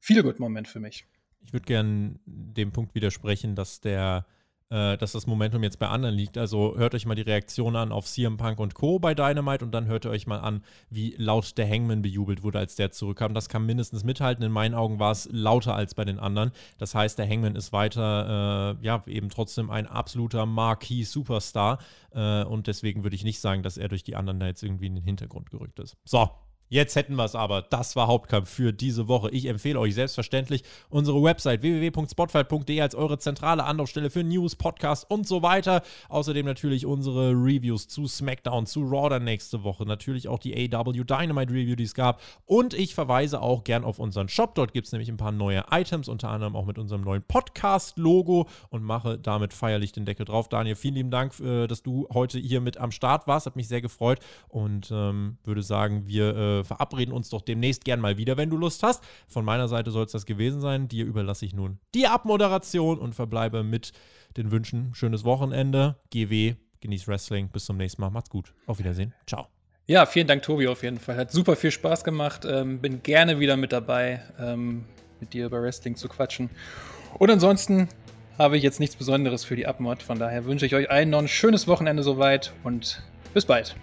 Feel-Good-Moment für mich. Ich würde gerne dem Punkt widersprechen, dass der äh, dass das Momentum jetzt bei anderen liegt. Also hört euch mal die Reaktion an auf CM Punk und Co. bei Dynamite und dann hört ihr euch mal an, wie laut der Hangman bejubelt wurde, als der zurückkam. Das kann mindestens mithalten. In meinen Augen war es lauter als bei den anderen. Das heißt, der Hangman ist weiter, äh, ja, eben trotzdem ein absoluter Marquee-Superstar. Äh, und deswegen würde ich nicht sagen, dass er durch die anderen da jetzt irgendwie in den Hintergrund gerückt ist. So, Jetzt hätten wir es aber. Das war Hauptkampf für diese Woche. Ich empfehle euch selbstverständlich unsere Website www.spotfight.de als eure zentrale Anlaufstelle für News, Podcasts und so weiter. Außerdem natürlich unsere Reviews zu SmackDown, zu Raw dann nächste Woche. Natürlich auch die AW Dynamite Review, die es gab. Und ich verweise auch gern auf unseren Shop. Dort gibt es nämlich ein paar neue Items, unter anderem auch mit unserem neuen Podcast-Logo und mache damit feierlich den Deckel drauf. Daniel, vielen lieben Dank, äh, dass du heute hier mit am Start warst. Hat mich sehr gefreut und ähm, würde sagen, wir äh, verabreden uns doch demnächst gern mal wieder, wenn du Lust hast. Von meiner Seite soll es das gewesen sein. Dir überlasse ich nun die Abmoderation und verbleibe mit den Wünschen. Schönes Wochenende. GW, genieß Wrestling. Bis zum nächsten Mal. Macht's gut. Auf Wiedersehen. Ciao. Ja, vielen Dank, Tobi, auf jeden Fall. Hat super viel Spaß gemacht. Ähm, bin gerne wieder mit dabei, ähm, mit dir über Wrestling zu quatschen. Und ansonsten habe ich jetzt nichts Besonderes für die Abmod. Von daher wünsche ich euch allen noch ein schönes Wochenende soweit und bis bald.